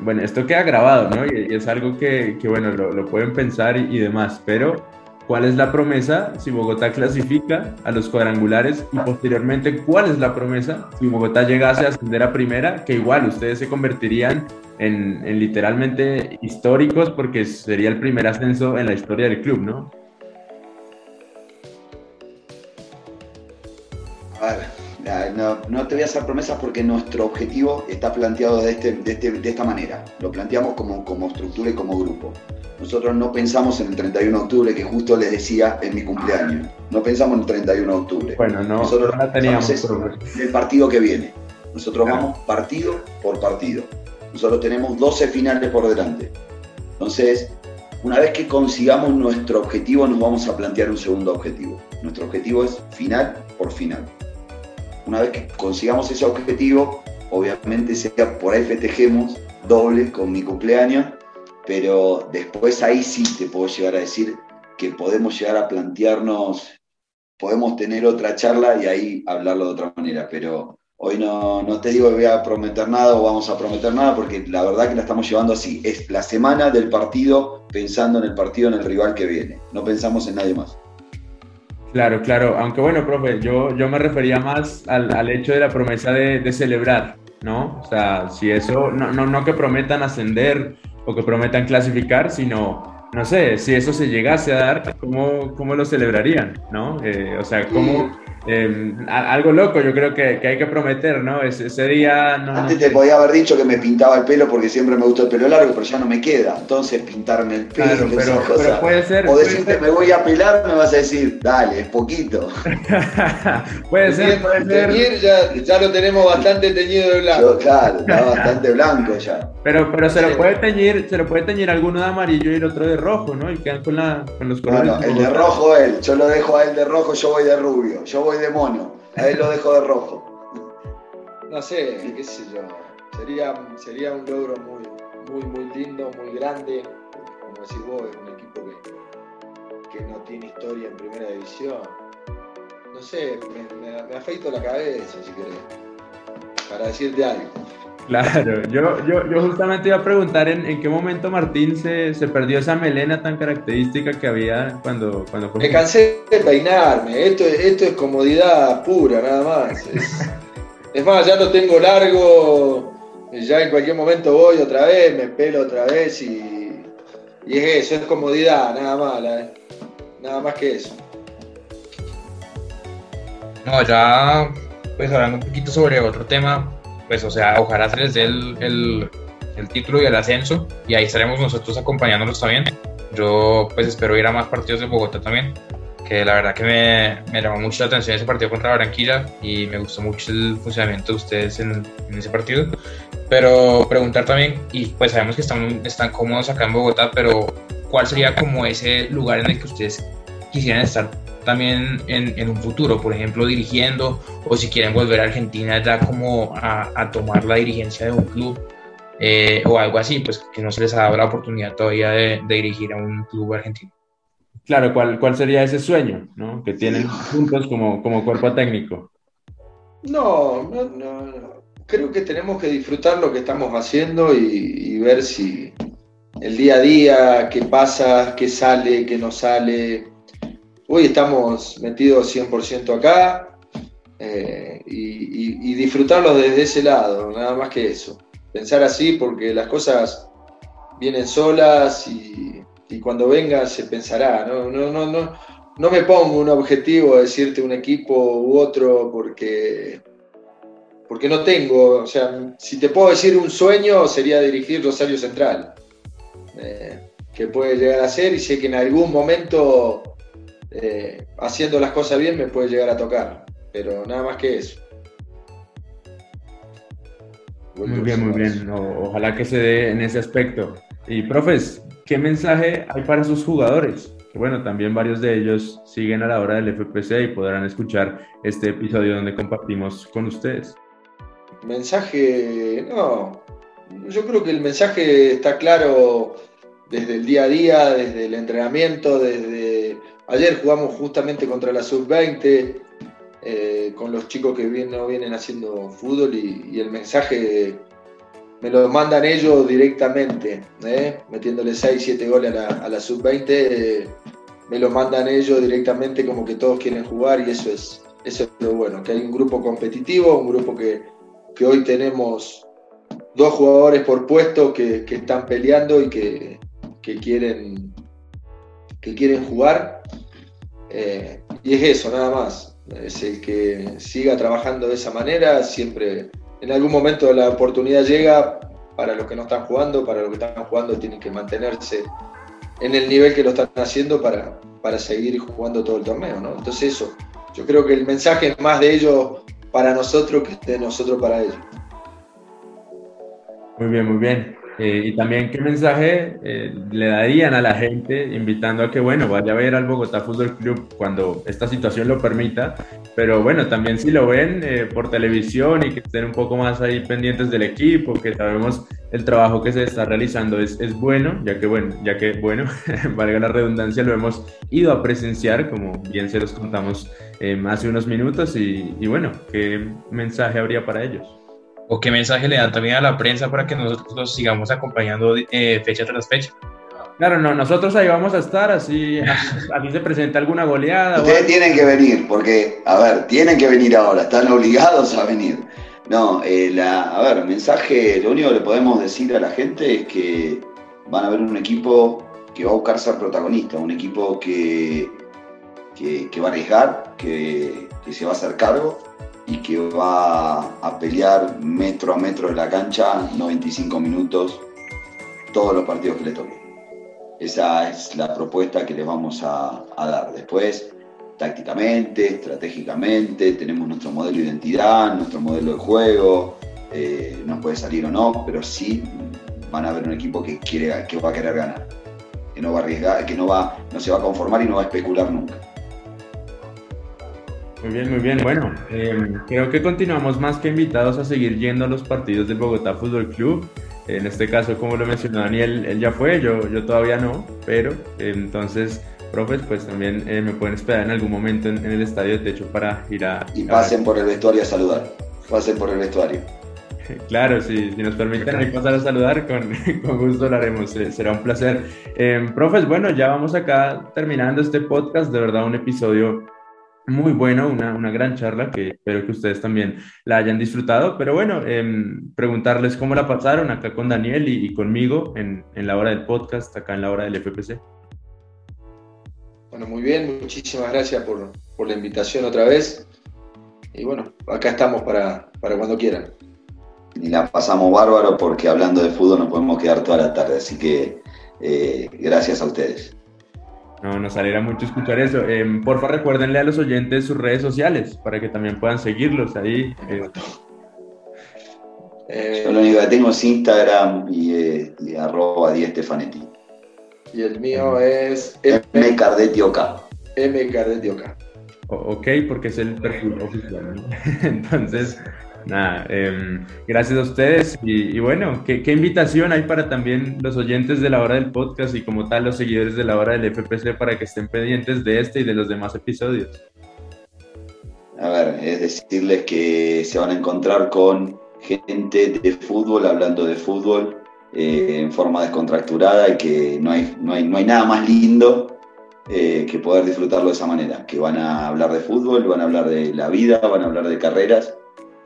bueno, esto queda grabado, ¿no? Y, y es algo que, que bueno, lo, lo, pueden pensar y, y demás, pero cuál es la promesa si Bogotá clasifica a los cuadrangulares y posteriormente cuál es la promesa si Bogotá llegase a ascender a primera, que igual ustedes se convertirían en, en literalmente históricos porque sería el primer ascenso en la historia del club, ¿no? Ver, no, no, te voy a hacer promesas porque nuestro objetivo está planteado de, este, de, este, de esta manera. Lo planteamos como, como estructura y como grupo. Nosotros no pensamos en el 31 de octubre, que justo les decía en mi cumpleaños. No pensamos en el 31 de octubre. Bueno, no, Nosotros no la teníamos. El partido que viene. Nosotros claro. vamos partido por partido. Nosotros tenemos 12 finales por delante. Entonces, una vez que consigamos nuestro objetivo, nos vamos a plantear un segundo objetivo. Nuestro objetivo es final por final. Una vez que consigamos ese objetivo, obviamente sea por ahí festejemos doble con mi cumpleaños pero después ahí sí te puedo llegar a decir que podemos llegar a plantearnos, podemos tener otra charla y ahí hablarlo de otra manera, pero hoy no, no te digo que voy a prometer nada o vamos a prometer nada, porque la verdad que la estamos llevando así, es la semana del partido pensando en el partido, en el rival que viene, no pensamos en nadie más. Claro, claro, aunque bueno, profe, yo, yo me refería más al, al hecho de la promesa de, de celebrar, ¿no? O sea, si eso, no, no, no que prometan ascender o que prometan clasificar, sino, no sé, si eso se llegase a dar, ¿cómo, cómo lo celebrarían? ¿no? Eh, o sea, ¿cómo, eh, algo loco yo creo que, que, hay que prometer, ¿no? Ese, ese día... No, Antes te podía haber dicho que me pintaba el pelo porque siempre me gustó el pelo largo, pero ya no me queda. Entonces pintarme el pelo, claro, pero, pero, puede ser... O decirte ser... me voy a pelar, me vas a decir, dale, es poquito. puede ser, puede ser. Teñir ya, ya lo tenemos bastante teñido de blanco. Yo, claro, está bastante blanco ya. Pero, pero se lo puede teñir, se lo puede teñir alguno de amarillo y el otro de rojo, ¿no? Y quedan con, la, con los colores. No, no, el de rojo él, yo lo dejo a él de rojo, yo voy de rubio, yo voy de mono, a él lo dejo de rojo. No sé, qué sé yo. Sería, sería un logro muy, muy, muy lindo, muy grande. Como decís vos, un equipo que, que no tiene historia en primera división. No sé, me afeito la cabeza, si querés, para decirte algo. Claro, yo, yo, yo justamente iba a preguntar en, en qué momento Martín se, se, perdió esa melena tan característica que había cuando, cuando fue. Me cansé de peinarme, esto, esto es comodidad pura, nada más. Es, es más, ya lo tengo largo, ya en cualquier momento voy otra vez, me pelo otra vez y, y es eso, es comodidad, nada más, ¿eh? nada más que eso. No, ya pues hablando un poquito sobre otro tema, pues o sea, ojalá se les dé el, el, el, título y el ascenso y ahí estaremos nosotros acompañándolos también. Yo pues espero ir a más partidos de Bogotá también, que la verdad que me, me llamó mucho la atención ese partido contra Barranquilla y me gustó mucho el funcionamiento de ustedes en, en ese partido. Pero preguntar también, y pues sabemos que están, están cómodos acá en Bogotá, pero ¿cuál sería como ese lugar en el que ustedes quisieran estar también en, en, un futuro, por ejemplo, dirigiendo, o si quieren volver a Argentina ya como a, a tomar la dirigencia de un club, eh, o algo así, pues que no se les ha dado la oportunidad todavía de, dirigir a un club argentino. Claro, ¿cuál, cuál sería ese sueño ¿no? que tienen juntos como, como cuerpo técnico? No, no, no, creo que tenemos que disfrutar lo que estamos haciendo y, ver si el día a día, qué pasa, qué sale, qué no sale. Hoy estamos metidos 100% acá eh, y, y, disfrutarlo desde ese lado, nada más que eso. Pensar así porque las cosas vienen solas y, y cuando venga se pensará. No, no, no, no, no me pongo un objetivo de decirte un equipo u otro porque porque no tengo, o sea, si te puedo decir un sueño sería dirigir Rosario Central, eh, que puede llegar a ser y sé que en algún momento eh, haciendo las cosas bien me puede llegar a tocar, pero nada más que eso. Muy bien, muy bien. ojalá que se dé en ese aspecto. Y profes, ¿qué mensaje hay para sus jugadores? Que bueno, también varios de ellos siguen a la hora del FPC y podrán escuchar este episodio donde compartimos con ustedes. Mensaje, no, yo creo que el mensaje está claro desde el día a día, desde el entrenamiento, desde ayer jugamos justamente contra la sub-20 eh, con los chicos que no vienen haciendo fútbol y, el mensaje me lo mandan ellos directamente, ¿eh? metiéndole 6, 7 goles a la, sub-20, me lo mandan ellos directamente como que todos quieren jugar y eso es, eso es lo bueno, que hay un grupo competitivo, un grupo que que hoy tenemos dos jugadores por puesto que, están peleando y que, quieren, que quieren jugar. Eh, y es eso, nada más. Es el que siga trabajando de esa manera, siempre en algún momento la oportunidad llega para los que no están jugando, para los que están jugando tienen que mantenerse en el nivel que lo están haciendo para, para seguir jugando todo el torneo. ¿no? Entonces eso, yo creo que el mensaje es más de ellos para nosotros que de nosotros para ellos. Muy bien, muy bien. Eh, y también, ¿qué mensaje eh, le darían a la gente invitando a que, bueno, vaya a ver al Bogotá Fútbol Club cuando esta situación lo permita? Pero bueno, también si lo ven eh, por televisión y que estén un poco más ahí pendientes del equipo, que sabemos el trabajo que se está realizando es, es bueno, ya que, bueno, ya que, bueno, valga la redundancia, lo hemos ido a presenciar, como bien se los contamos hace unos minutos, y, y bueno, ¿qué mensaje habría para ellos? ¿O qué mensaje le dan también a la prensa para que nosotros los sigamos acompañando eh, fecha tras fecha? Claro, no, nosotros ahí vamos a estar, así, así se presenta alguna goleada. Ustedes tienen que venir, porque, a ver, tienen que venir ahora, están obligados a venir. No, eh, la, a ver, mensaje, lo único que le podemos decir a la gente es que van a ver un equipo que va a buscar ser protagonista, un equipo que, que, va a arriesgar, que, que se va a hacer cargo y que va a pelear metro a metro de la cancha 95 minutos todos los partidos que le toquen. Esa es la propuesta que les vamos a, dar. Después, tácticamente, estratégicamente, tenemos nuestro modelo de identidad, nuestro modelo de juego, eh, nos puede salir o no, pero sí van a ver un equipo que, quiere, que va a querer ganar, que no va a arriesgar, que no, va, no se va a conformar y no va a especular nunca. Muy bien, muy bien. Bueno, em, creo que continuamos más que invitados a seguir yendo a los partidos del Bogotá Fútbol Club. En este caso, como lo mencionó Daniel, él ya fue, yo, yo todavía no, pero entonces, profes, pues también eh, me pueden esperar en algún momento en, el estadio de techo para ir a... Y pasen por el vestuario a saludar, pasen por el vestuario. Claro, si, si nos permiten pasar a saludar, con, con gusto lo haremos, eh, será un placer. Eh, profes, bueno, ya vamos acá terminando este podcast, de verdad un episodio muy bueno, una, una, gran charla que espero que ustedes también la hayan disfrutado. Pero bueno, em, preguntarles cómo la pasaron acá con Daniel y, conmigo en, en, la hora del podcast, acá en la hora del FPC. Bueno, muy bien, muchísimas gracias por, por la invitación otra vez. Y bueno, acá estamos para, para cuando quieran. Y la pasamos bárbaro porque hablando de fútbol nos podemos quedar toda la tarde, así que eh, gracias a ustedes. No, nos alegra mucho escuchar eso. Eh, porfa, recuérdenle a los oyentes sus redes sociales para que también puedan seguirlos ahí. Eh. Eh, Yo lo único que tengo es Instagram y, eh, y arroba Y el mío es M. Cardetti OK. M. Cardetti OK. ok, porque es el perfil oficial. Entonces, Nada, em, gracias a ustedes y, bueno, ¿qué, ¿qué, invitación hay para también los oyentes de la hora del podcast y como tal los seguidores de la hora del FPC para que estén pendientes de este y de los demás episodios? A ver, es decirles que se van a encontrar con gente de fútbol hablando de fútbol eh, en forma descontracturada y que no hay, no hay, no hay nada más lindo eh, que poder disfrutarlo de esa manera, que van a hablar de fútbol, van a hablar de la vida, van a hablar de carreras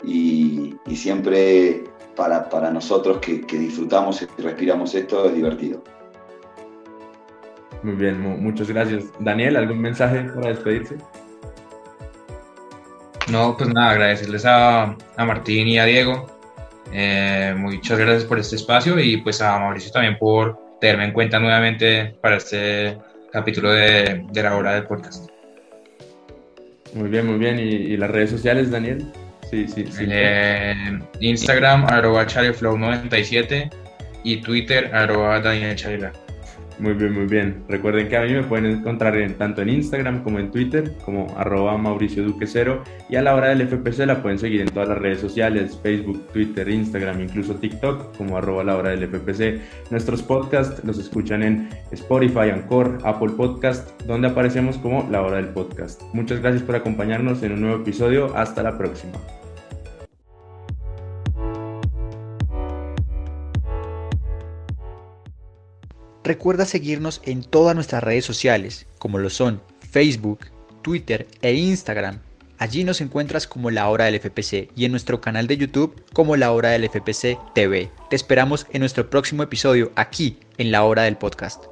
y, siempre para, para nosotros que, que, disfrutamos y respiramos esto es divertido. Muy bien, muchas gracias. Daniel, ¿algún mensaje para despedirse? No, pues nada, agradecerles a, a Martín y a Diego. Eh, muchas gracias por este espacio y pues a Mauricio también por tenerme en cuenta nuevamente para este capítulo de, de la hora del podcast. Muy bien, muy bien. ¿Y, las redes sociales, Daniel? Instagram, arroba charleflow97 y Twitter, arroba Daniel muy bien, muy bien. Recuerden que a mí me pueden encontrar en, tanto en Instagram como en Twitter, como arroba Mauricio Duque Cero. Y a la hora del FPC la pueden seguir en todas las redes sociales, Facebook, Twitter, Instagram, incluso TikTok, como arroba la hora del FPC. Nuestros podcasts los escuchan en Spotify, Anchor, Apple Podcast, donde aparecemos como la hora del podcast. Muchas gracias por acompañarnos en un nuevo episodio. Hasta la próxima. Recuerda seguirnos en todas nuestras redes sociales, como lo son Facebook, Twitter e Instagram. Allí nos encuentras como La Hora del FPC y en nuestro canal de YouTube como La Hora del FPC TV. Te esperamos en nuestro próximo episodio aquí en La Hora del Podcast.